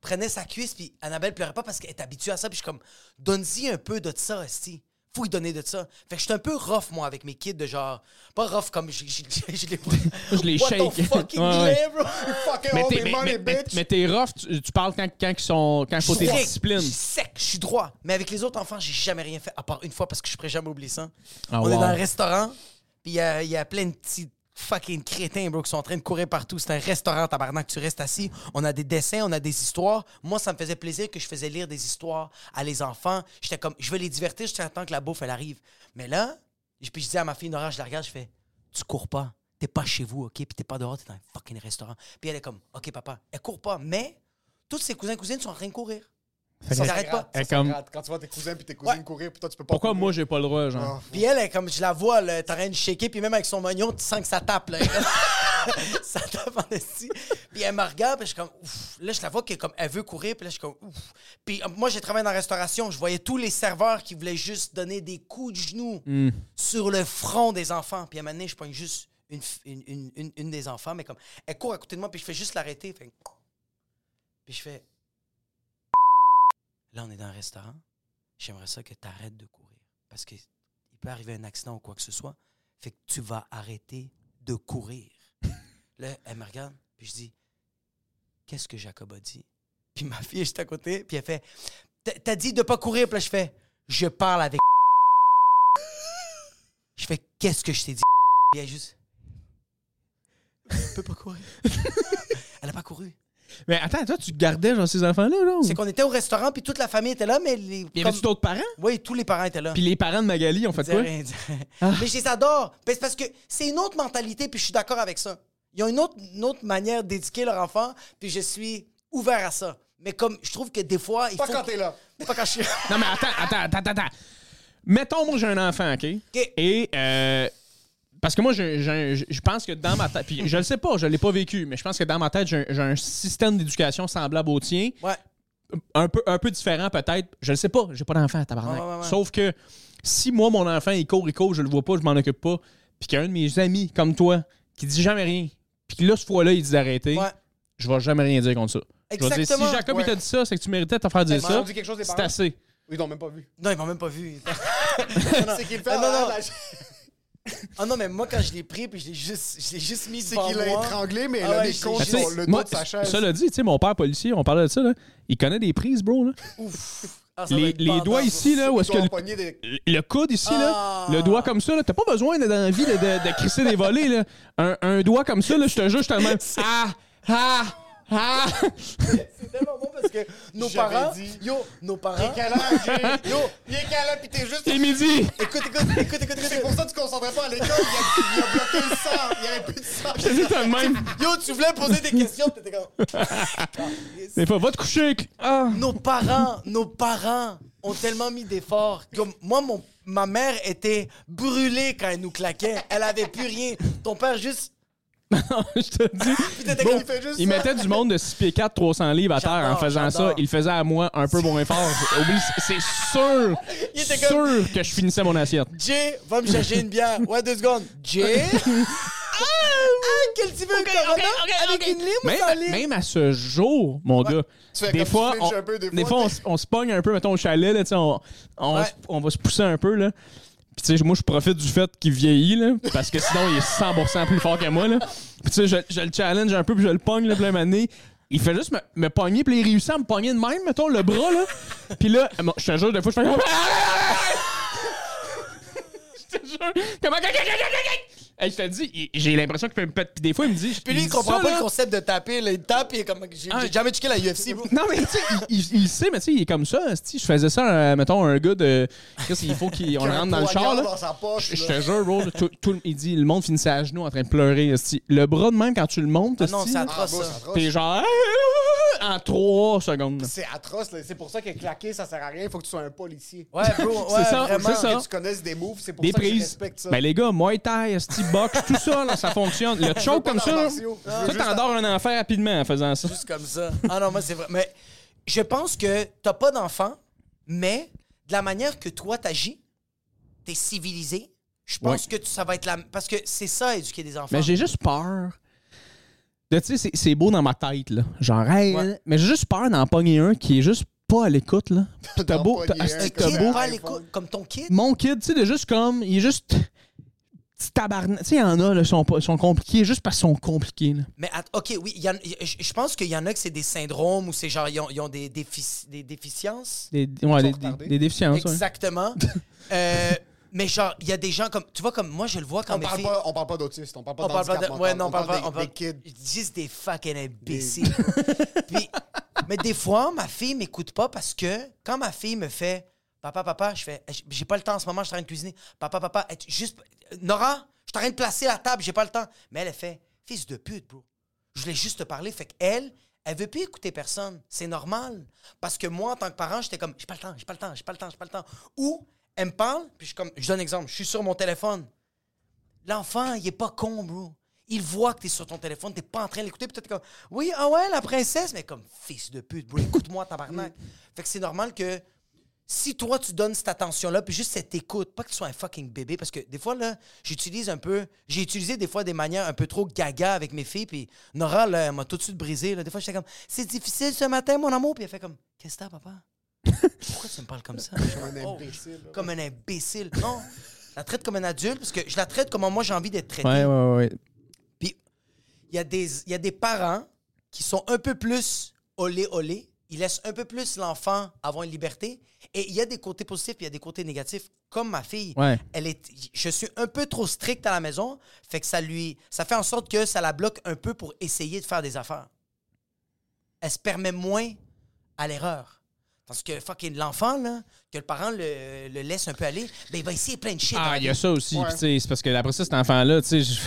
prenait sa cuisse, puis Annabelle pleurait pas parce qu'elle est habituée à ça. Puis je suis comme, donne-y un peu de ça, Esti. Faut y donner de ça. Fait que je suis un peu rough, moi, avec mes kids, de genre. Pas rough comme je, je, je- je les. Je les What shake. the fucking Ouais, ouais. lait, bro? Fucking Mais t'es mais, money, mais- bitch. mais t'es rough, tu, tu parles quand, quand ils sont quand il faut tes disciplines. Je suis sec, je suis droit. Mais avec les autres enfants, j'ai jamais rien fait, à part une fois parce que je pourrais jamais oublier ça. Ah, On est dans un restaurant, puis il y a, il y a plein de petits fucking crétins, bro, qui sont en train de courir partout. C'est un restaurant, tabarnak, tu restes assis. On a des dessins, on a des histoires. Moi, ça me faisait plaisir que je faisais lire des histoires à les enfants. J'étais comme, je veux les divertir, je attends que la bouffe, elle arrive. Mais là, je- puis je dis à ma fille Nora, je la regarde, je fais, tu cours pas. T'es pas chez vous, OK? Puis t'es pas dehors, t'es dans un fucking restaurant. Puis elle est comme, OK, papa, elle court pas. Mais tous ses cousins et cousines sont en train de courir. Pas. Ça, Elle c'est comme-. Quand tu vois tes cousins puis tes cousines Ouais. courir, puis toi, tu peux pas Pourquoi courir. moi j'ai pas le droit, genre? Ah. Puis elle, elle, comme je la vois, là, t'as rien de shaker, puis même avec son moignon, tu sens que ça tape, là. ça tape en esti. Puis elle me regarde, puis je suis comme, ouf. Là, je la vois qu'elle comme, elle veut courir, puis là, je suis comme, ouf. Puis euh, moi, j'ai travaillé dans la restauration, je voyais tous les serveurs qui voulaient juste donner des coups de genoux sur le front des enfants. Puis à un moment donné, je pogne juste une, une, une, une- une des enfants, mais comme, elle court à côté de moi, puis je fais juste l'arrêter. Fait... Puis je fais, là, on est dans un restaurant. J'aimerais ça que tu arrêtes de courir. Parce que il peut arriver un accident ou quoi que ce soit. Fait que tu vas arrêter de courir. là, elle me regarde, puis je dis Qu'est-ce que Jacob a dit? Puis ma fille est juste à côté, puis elle fait T'as- dit de pas courir, puis là, je fais Je parle avec. je fais Qu'est-ce que je t'ai dit? Puis elle juste Elle peut pas courir. elle a pas couru. Mais attends, toi, tu gardais genre ces enfants-là, là? C'est qu'on était au restaurant, puis toute la famille était là, mais les. Y avait-tu d'autres parents? Oui, tous les parents étaient là. Puis les parents de Magali ont fait quoi? rien, rien. Mais je les adore. C'est parce que c'est une autre mentalité, puis je suis d'accord avec ça. Ils ont une autre, une autre manière d'éduquer leur enfant, puis je suis ouvert à ça. Mais comme je trouve que des fois, il Pas faut. quand que- t'es là. Pas quand je suis. Non, mais attends, attends, attends, attends. Mettons, moi, j'ai un enfant, OK? OK. Et, euh, parce que moi, je pense que dans ma tête, puis je le sais pas, je l'ai pas vécu, mais je pense que dans ma tête, j'ai un- système d'éducation semblable au tien, Ouais. un peu, un peu différent peut-être. Je le sais pas, j'ai pas d'enfant, tabarnak. Ouais, ouais, ouais. Sauf que si moi, mon enfant, il court, il court, je le vois pas, je m'en occupe pas, puis qu'il y a un de mes amis comme toi qui dit jamais rien, puis que là, ce fois-là, il dit d'arrêter, Ouais. je vais jamais rien dire contre ça. Je vais dire, si Exactement. Jacob, Ouais. il t'a dit ça, c'est que tu méritais de te faire dire Ils m'ont ça. dit quelque chose, les C'est assez. Ils l'ont même pas vu. Non, ils m'ont même pas vu. C'est qu'il fait non, non. Ah non, mais moi, quand je l'ai pris, puis je l'ai juste, je l'ai juste mis C'est devant qu'il l'a moi. étranglé, mais Ah il a ouais, mis je- contre le dos moi, de sa chaise. ça l'a dit, tu sais, mon père policier, on parlait de ça, là, il connaît des prises, bro. Là. Ouf. Ah, ça doit Les, être les doigts ça. ici, là, où est-ce que le, des- le coude ici, là, Ah. le doigt comme ça, là, t'as pas besoin d'être dans la vie de, de, de crisser des volets, là. Un, un doigt comme ça, là, je te jure, je te le même. Ah! Ah! Ah! C'est tellement bon parce que nos parents. dit. Yo, nos Il parents. est câlin, Jay. Yo, il est câlin, pis t'es juste... C'est midi! Écoute, écoute, écoute, écoute, C'est écoute. pour ça que tu te concentrais pas à l'école. Il a, il a bloqué le sang. Il y avait plus de sang. Je te dis, t'as le même. Yo, tu voulais poser des questions, pis t'étais comme. Des fois, va te coucher. Ah! Nos parents, nos parents ont tellement mis d'efforts. Comme moi, mon, ma mère était brûlée quand elle nous claquait. Elle avait plus rien. Ton père juste. je te dis. Bon, il fait juste Il ça. mettait du monde de 6 pieds 4, 300 livres à terre en faisant ça. Il le faisait à moi un peu moins fort. C'est sûr, Il était sûr comme- que je finissais mon assiette. Jay, va me chercher une bière. Ouais, deux secondes. Jay? ah, ah, quel tu veux un Corona? avec une lime ou sans Même, lime? même à ce jour, mon gars, Tu fais des fois, on, peu, des des fois, fois, on, se pogne un peu, mettons, au chalet, là, tu sais, on, on, Ouais. s- on va se pousser un peu, là. Puis, tu sais, moi, je profite du fait qu'il vieillit, là, parce que sinon, il est 100% plus fort que moi, là. Puis, tu sais, je, je le challenge un peu, puis je le pogne, là, plein d'années. Il fait juste me, me pogner, puis il réussit à me pogner de même, mettons, le bras, là. Puis là, je te jure, des fois, je fais... je te jure, comment... Hey, je te dis, il- j'ai l'impression qu'il peut me péter. Puis des fois, il me dit... Puis lui, il comprend pas le concept de taper. Là. Il tape, et comme. J'ai Ah. j'ai jamais checké la UFC, bro. Non, mais tu sais, il, il- il sait, mais tu sais, il est comme ça. Je faisais ça, euh, mettons, un gars de. Qu'est-ce qu'il faut qu'on Il rentre dans le char, là. dans sa poche. Je je te jure, bro, tout, tout- il dit, le monde finissait à genoux en train de pleurer. Le bras de même, quand tu le montes, Ah non, c'est Ah, atroce, bon, ça. genre. en trois secondes. C'est atroce, là. C'est pour ça que claquer, ça sert à rien. Il faut que tu sois un policier. Ouais, bro, C'est ça, vraiment. c'est ça. Que tu connaisses des moves, c'est pour Des ça que je prises. respecte ça. Ben les gars, Muay Thai, Box, tout ça, là, ça fonctionne. Le choke comme ça, ça t'endors un enfant rapidement en faisant ça. Juste comme ça. Ah non, moi, c'est vrai. Mais je pense que t'as pas d'enfant, mais de la manière que toi t'agis, t'es civilisé. Je pense que ça va être la. Parce que c'est ça, éduquer des enfants. Mais j'ai juste peur. de, Tu sais, c'est- c'est beau dans ma tête, là. Genre, hey, Ouais. mais j'ai juste peur d'en pogner un qui est juste pas à l'écoute, là. Puis T'as beau, t'as beau. comme ton kid? Mon kid, tu sais, de juste comme, il est juste. Tabarnak. Tu sais, il y en a, là, ils sont, sont compliqués juste parce qu'ils sont compliqués, là. Mais OK, oui, il y en- je je pense qu'il y en a que c'est des syndromes ou c'est genre, ils ont, ils ont des, défici- des déficiences. Des, ouais, des, des, des déficiences, ouais. Exactement. Euh, mais genre, il y a des gens comme. Tu vois, comme moi, je le vois quand On mes parle, filles. pas, on parle pas d'autistes, on parle pas On parle pas d'handicap de. mental, Ouais, non, on on parle pas. des, On parle des kids. Juste des fucking imbéciles. Puis, mais des fois, ma fille m'écoute pas parce que quand ma fille me fait Papa, papa, je fais J'ai pas le temps en ce moment, je suis en train de cuisiner. Papa, papa, est- juste. Nora, je suis en train de placer la table, j'ai pas le temps. Mais elle, elle fait Fils de pute, bro. Je voulais juste te parler. Fait qu'elle, elle veut plus écouter personne. C'est normal. Parce que moi, en tant que parent, j'étais comme J'ai pas le temps, j'ai pas le temps, j'ai pas le temps, j'ai pas le temps. Ou elle me parle, puis je suis comme Je donne un exemple, je suis sur mon téléphone. L'enfant, il est pas con, bro. Il voit que t'es sur ton téléphone, t'es pas en train de l'écouter, peut-être comme Oui, ah ouais, la princesse, mais comme fils de pute, bro, écoute-moi, tabarnak. fait que c'est normal que si toi tu donnes cette attention-là, puis juste cette écoute, pas que tu sois un fucking bébé, parce que des fois, là, j'utilise un peu, j'ai utilisé des fois des manières un peu trop gaga avec mes filles, puis Nora, là, elle m'a tout de suite brisé. Là. Des fois, j'étais comme C'est difficile ce matin, mon amour, puis elle fait comme Qu'est-ce que t'as, papa? Pourquoi tu me parles comme ça? Comme un Oh, imbécile. Comme un imbécile. Non, je la traite comme un adulte, parce que je la traite comme moi j'ai envie d'être traité. Ouais, ouais, ouais. Puis il y, a des- il y a des parents qui sont un peu plus olé olé. Ils laissent un peu plus l'enfant avoir une liberté. Et il y a des côtés positifs, il y a des côtés négatifs. Comme ma fille, Ouais. elle est, je suis un peu trop strict à la maison, fait que ça lui, ça fait en sorte que ça la bloque un peu pour essayer de faire des affaires. Elle se permet moins à l'erreur. Parce que fucking l'enfant, là, que le parent le, le laisse un peu aller, ben il va essayer plein de shit. Ah, il y a ça aussi. Ouais. C'est parce que après ça, cet enfant-là, tu sais, je-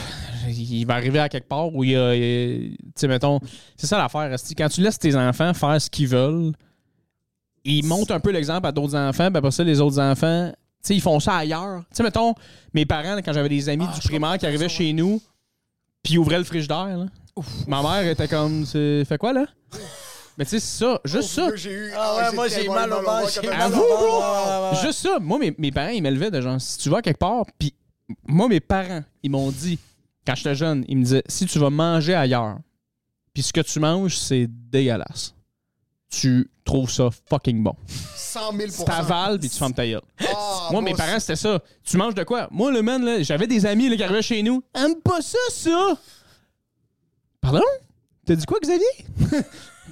il va arriver à quelque part où il y a. Tu sais, mettons, c'est ça l'affaire. Quand tu laisses tes enfants faire ce qu'ils veulent, ils montrent un peu l'exemple à d'autres enfants, puis après ça, les autres enfants, tu sais, ils font ça ailleurs. Tu sais, mettons, mes parents, quand j'avais des amis Ah, du je primaire qui comprends arrivaient ça, chez nous, puis ils ouvraient le frigidaire, là. Ma mère était comme, c'est- fait quoi, là? Mais tu sais, c'est ça, juste ça. J'ai eu. Ah ouais, moi j'ai tellement mal au ventre. comme j'ai un mal au Avoue, ventre. bro! Ouais, ouais, ouais. Juste ça, moi, mes, mes parents, ils m'élevaient de genre, si tu vas quelque part, puis moi, mes parents, ils m'ont dit, quand j'étais jeune, ils me disaient, si tu vas manger ailleurs, puis ce que tu manges, c'est dégueulasse, tu trouves ça fucking bon. 100 000 Tu t'avales, puis tu fermes ta gueule. Ah, moi, bon, mes parents, c'était ça. Tu manges de quoi? Moi, le man, là, j'avais des amis là, qui arrivaient chez nous. Aime pas ça, ça! Pardon? T'as dit quoi, Xavier?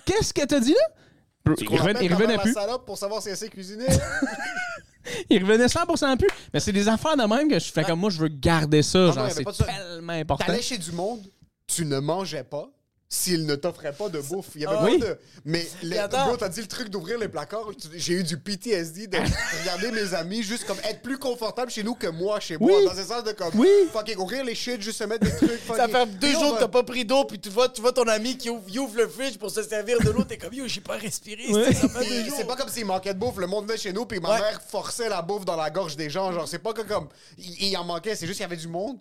Qu'est-ce que t'as dit là? Tu il revenait, il revenait plus. salope pour savoir si elle sait cuisiner? Il revenait 100% plus. Mais c'est des affaires de même que je fais comme moi, je veux garder ça. non, genre, y avait c'est tellement important. T'allais chez du monde, tu ne mangeais pas s'il ne t'offrait pas de bouffe. Il y avait Ah pas oui. de. Mais bro, t'as dit le truc d'ouvrir les placards. J'ai eu du PTSD de regarder mes amis juste comme être plus confortable chez nous que moi chez moi. Dans ce sens de comme Oui. fucking ouvrir les shit, juste se mettre des trucs. Ça fucking- fait deux jours que t'as pas pris d'eau, puis tu vois, tu vois ton ami qui ouvre, le fridge pour se servir de l'eau. T'es comme, yo, j'ai pas respiré. Ouais. c'est- Ça pas comme s'il manquait de bouffe. Le monde venait chez nous, puis ma Ouais. mère forçait la bouffe dans la gorge des gens. Genre, c'est pas que comme. Il, il en manquait, c'est juste qu'il y avait du monde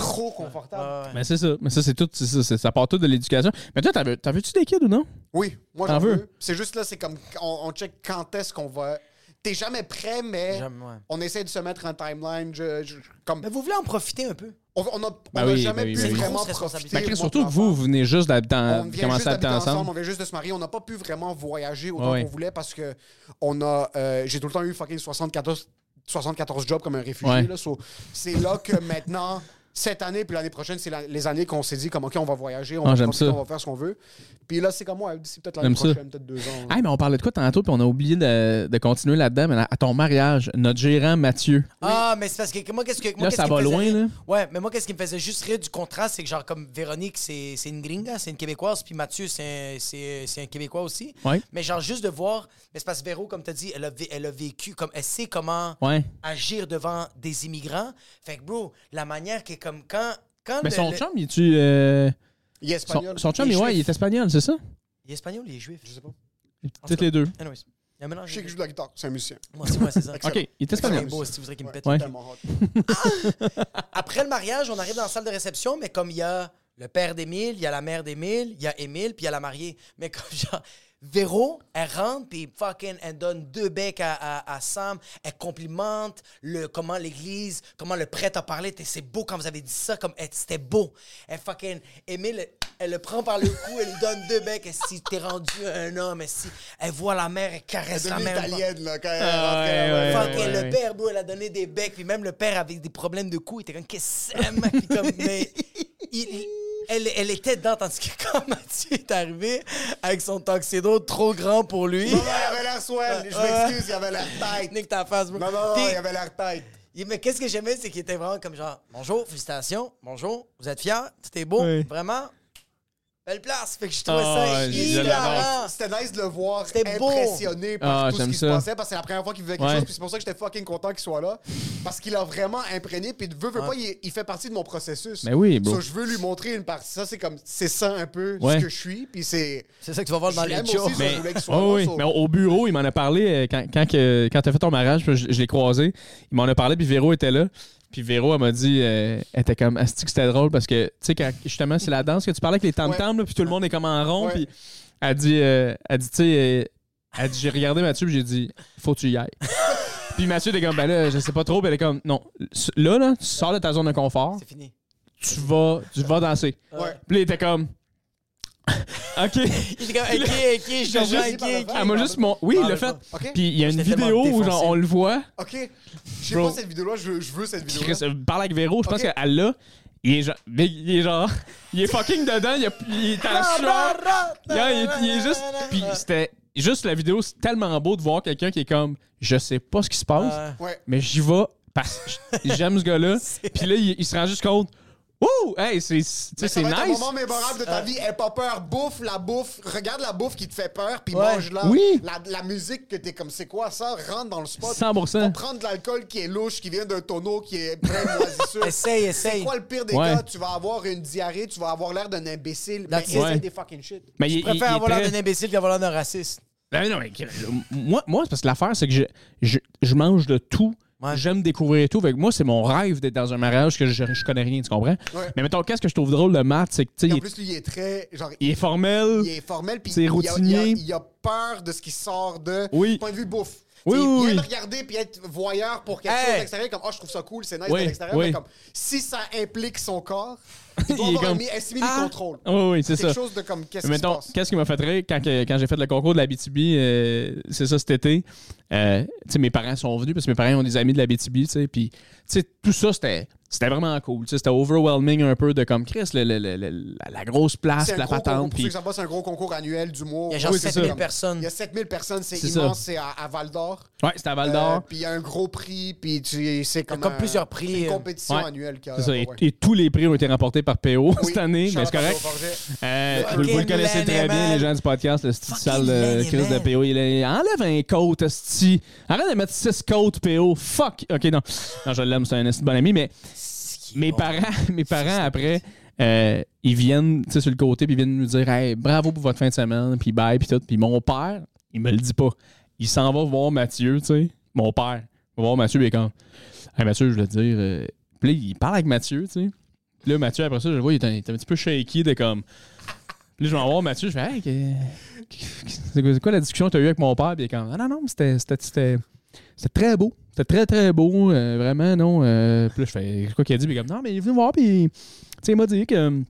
trop confortable. Ouais. Mais c'est ça. Mais ça, c'est tout. c'est ça, c'est- ça part tout de l'éducation. Mais toi, t'en veux- veux-tu des kids ou non? Oui, moi T'en j'en veux? veux. C'est juste là, c'est comme. On, on check quand est-ce qu'on va. T'es jamais prêt, mais Jamais, ouais. on essaie de se mettre un timeline. Je, je- comme, Mais vous voulez en profiter un peu? on on a, on Ben oui, jamais ben oui, pu ben oui. vraiment profiter. Ben, surtout que vous, vous venez juste d'habiter, on vient commencer juste à habiter d'habiter ensemble. ensemble. on vient juste de se marier. On n'a pas pu vraiment voyager autant qu'on voulait parce que on a, euh, j'ai tout le temps eu fucking 74, 74 jobs comme un réfugié. Ouais. là. So, c'est là que maintenant, cette année puis l'année prochaine, c'est la- les années qu'on s'est dit comme OK, on va voyager, on Ah, va profiter, on va faire ce qu'on veut. Puis là, c'est comme moi, d'ici peut-être l'année prochaine, peut-être deux ans. Hey, mais on parlait de quoi tantôt, puis on a oublié de, de continuer là-dedans. Mais à ton mariage, notre gérant Mathieu. Ah, mais c'est parce que moi, qu'est-ce que. Moi, Là, qu'est-ce ça qui me va faisait loin, rire- là. Ouais, mais moi, qu'est-ce qui me faisait juste rire du contraste, c'est que, genre, comme Véronique, c'est c'est une gringa, c'est une Québécoise, puis Mathieu, c'est un, c'est- c'est un Québécois aussi. Ouais. Mais, genre, juste de voir. Mais c'est parce que Véro, comme tu as dit, elle a, vé- elle a vécu, comme elle sait comment Ouais. agir devant des immigrants. Fait que, bro, la manière comme quand. quand Mais le- son le- chum, il est-tu. euh, Il est son, espagnol. son chum, Il est ouais, il est espagnol, c'est ça? Il est espagnol, il est juif. Je sais pas. Peut-être les deux. Anyways, il y a un mélange. Je sais qu'il joue de la guitare. C'est un musicien. Moi aussi, ouais, c'est ça. OK, il est C'est espagnol. beau, si vous voudrez qu'il me pète. Ouais. Après le mariage, on arrive dans la salle de réception, mais comme il y a le père d'Émile, il y a la mère d'Émile, il y a Émile, puis il y a la mariée. Mais comme genre, Véro, elle rentre, puis fucking, elle donne deux becs à, à, à Sam, elle complimente le, comment l'église, comment le prêtre a parlé. T'es- C'est beau quand vous avez dit ça, comme elle- c'était beau. Elle fucking, Émile, elle le prend par le cou, elle lui donne deux becs. Et si t'es rendu un homme, et si elle voit la mère, elle caresse la mère. italienne, là, quand elle Ah, ouais, ouais. ouais, Fuck, ouais, et ouais. le père, bro, elle a donné des becs. Puis même le père avait des problèmes de cou. Il était comme, qu'est-ce que c'est? Puis comme, mais il- il- elle, elle était dedans, tandis que quand Mathieu est arrivé avec son tuxedo trop grand pour lui. Non, non, il avait l'air swell. Je m'excuse, il avait l'air tight. Nique ta face, bro. Non, non, Puis- il avait l'air il- mais qu'est-ce que j'aimais, c'est qu'il était vraiment comme genre, bonjour, félicitations, bonjour, vous êtes fiers, tout est beau, Oui. vraiment. Belle place. Fait que je trouvais Ah, ça je hilarant. C'était nice de le voir impressionné par Ah, tout ce qui se passait parce que c'est la première fois qu'il vivait quelque Ouais. chose. Puis c'est pour ça que j'étais fucking content qu'il soit là. Parce qu'il a vraiment imprégné. Puis veut, veut pas, il, il fait partie de mon processus. Mais oui, bro. So, je veux lui montrer une partie. Ça, c'est comme, c'est ça un peu Ouais. ce que je suis. Puis c'est. C'est ça que tu vas voir dans les shows. aussi, ça, je voulais qu'il soit Oh, là, oui, so- mais au au bureau, il m'en a parlé euh, quand, quand, quand t'as fait ton mariage, je l'ai croisé. Il m'en a parlé, puis Véro était là. Puis Véro, elle m'a dit, euh, elle était comme, Asti que c'était drôle? Parce que, tu sais, quand justement, c'est la danse que tu parlais avec les tam-tams, là, puis tout le monde est comme en rond, Ouais. puis elle dit, euh, elle dit, tu sais, euh, elle dit, j'ai regardé Mathieu, puis j'ai dit, faut que tu y ailles. puis Mathieu était comme, ben là, je sais pas trop, puis elle est comme, non, là, là, tu sors de ta zone de confort, C'est fini. tu vas, tu vas danser. Ouais. Puis là, il était comme, OK. Il était comme, ok, ok, je comprends, ok, ok. Elle m'a juste mon... Oui, il l'a fait. OK? Puis il y a une J'étais vidéo tellement où genre, défoncé. on le voit. OK. J'ai Bro. pas cette vidéo-là. Je, je veux cette vidéo-là. Chris, euh, parle avec Véro, je pense Ok. qu'elle l'a. Il est genre. mais il est genre. Il est fucking dedans, il, a- il est en sueur. Yeah, il, est- il est juste. Puis c'était. Juste la vidéo, c'est tellement beau de voir quelqu'un qui est comme. Je sais pas ce qui se passe, Ouais. mais j'y vais parce que j'aime ce gars-là. Puis là, il, il se rend juste compte. Ouh! Hey, c'est, ça c'est va être un nice. moment mémorable de ta vie. Aie pas peur. Bouffe la bouffe. Regarde la bouffe qui te fait peur, puis Ouais. mange-la. Oui. La, la musique que t'es comme, c'est quoi ça? Rentre dans le spot. 100%. Va prendre de l'alcool qui est louche, qui vient d'un tonneau, qui est plein de moisissures. Essaye, C'est essaye. quoi le pire des Ouais. cas? Tu vas avoir une diarrhée, tu vas avoir l'air d'un imbécile. Mais essaye Ouais. des fucking shit. Mais il, Je il- préfère il avoir l'air très- d'un imbécile qu'avoir l'air d'un raciste. Ben non, mais moi, moi c'est parce que l'affaire, c'est que je, je, je mange de tout. Ouais. J'aime découvrir tout. Fait que moi, c'est mon rêve d'être dans un mariage que je, je connais rien, tu comprends? Ouais. Mais mettons, qu'est-ce que je trouve drôle de Matt, c'est que, tu sais, en plus, lui, il est très. Genre, il est formel. il est formel, puis C'est routinier. Il a, il a peur de ce qui sort de Oui. point de vue bouffe. Oui, oui, il oui. aime regarder puis être voyeur pour quelque Hey. chose d'extérieur, comme oh je trouve ça cool, c'est nice Oui, de l'extérieur, oui. mais comme si ça implique son corps, il avoir comme- un. Oui, oui, c'est Quelque ça. chose de comme qu'est-ce Mais qui se mettons, passe? qu'est-ce qui m'a fait rire quand, quand j'ai fait le concours de la BTB, euh, c'est ça cet été. Euh, tu sais, mes parents sont venus parce que mes parents ont des amis de la BTB, tu sais. Puis, tu sais, tout ça, c'était. C'était vraiment cool. tu sais, C'était overwhelming un peu de comme Chris, le- le- le- le- la, la grosse place, C'est la patente. Puis, c'est un gros concours annuel d'humour. Il y a genre Oui, c'est 7000 ça. personnes. Il y a 7000 personnes, c'est C'est immense, c'est à, à Val d'Or. ouais, c'était à Val d'Or. Euh, puis il y a un gros prix, puis tu- c'est comme, comme un- plusieurs prix, c'est une euh, compétition ouais. annuelle. c'est ça. et tous les prix ont été remportés par PO Oui. cette année, mais c'est correct. Euh, vous, vous le connaissez très bien, les gens du podcast, le style sale de Chris de. PO. Il est, enlève un coat, esti. Arrête de mettre six coats, PO. Fuck. Ok, non. Non, je l'aime, c'est un bon ami, mais mes parents, mes parents après, euh, ils viennent, tu sais, sur le côté, puis ils viennent nous dire, hey, bravo pour votre fin de semaine, puis bye, puis tout. Puis mon père, il me le dit pas. Il s'en va voir Mathieu, tu sais. Mon père, il va voir Mathieu, est comme, hey, Mathieu, je veux te dire. euh, Puis là, il parle avec Mathieu, tu sais. Là, Mathieu, après ça, je vois, il est un, un petit peu shaky de comme. Là, je vais en voir Mathieu, je fais, hey, c'est quoi, la discussion que tu as eue avec mon père? Puis il est comme, ah non, non, mais c'était- c'était. très beau. C'était très, très beau. euh, vraiment, non. euh, puis là, je fais, quoi qu'il a dit? Puis il est comme, non, mais il est venu me voir, puis tu sais, il m'a dit que.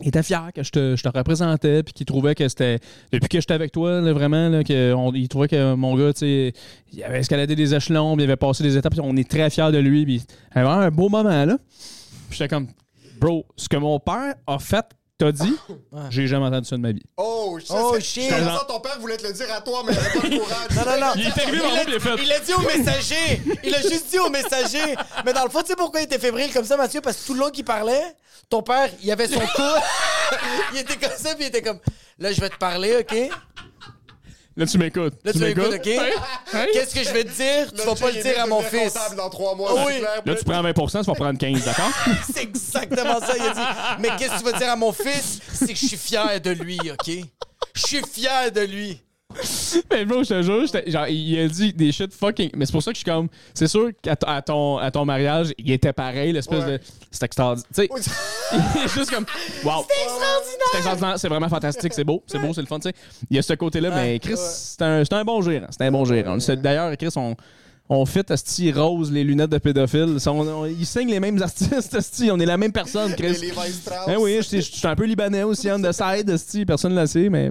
Il était fier que je te, je te représentais, puis qu'il trouvait que c'était. Depuis que j'étais avec toi, là, vraiment, là, que on- il trouvait que mon gars, tu sais, il avait escaladé des échelons, puis il avait passé des étapes, puis on est très fiers de lui, puis il avait vraiment un beau moment, là. Puis j'étais comme, bro, ce que mon père a fait, t'as dit, j'ai jamais entendu ça de ma vie. Oh, ça, Oh, c'est- shit. Ton père voulait te le dire à toi, mais il avait pas le courage. Non, non, non. Il est arrivé il a fait. Il l'a dit au messager. Il a juste dit au messager. Mais dans le fond, tu sais pourquoi il était fébrile comme ça, Mathieu? Parce que tout le long qu'il parlait, ton père, il avait son coude. il était comme ça, puis il était comme Là, je vais te parler, OK? Là, tu m'écoutes. Là, tu m'écoutes, OK? Qu'est-ce que je vais te dire? Tu vas pas le dire à mon fils. dans trois mois. Oui. clair. Là, tu prends 20% tu vas prendre 15, d'accord? C'est exactement ça. Il a dit Mais qu'est-ce que tu vas dire à mon fils? C'est que je suis fier de lui, OK? Je suis fier de lui. Mais bro, je te jure, genre, il a dit des shit fucking. Mais c'est pour ça que je suis comme. C'est sûr qu'à à ton, à ton mariage, il était pareil, l'espèce Ouais. de. C'est extraordinaire. Tu sais, il est juste comme. Wow. C'est extraordinaire. Extraordinaire. C'est vraiment fantastique. C'est beau. C'est beau, c'est le fun, tu sais. Il y a ce côté-là, mais Chris, c'est un, c'est un bon gérant. C'est un bon gérant. D'ailleurs, Chris, on. On fit Asti Rose, les lunettes de pédophile. On- on- ils signent les mêmes artistes, Asti. On est la même personne, Chris. Eh oui, je suis- un peu libanais aussi, on the side, Asti. Personne ne le sait, mais.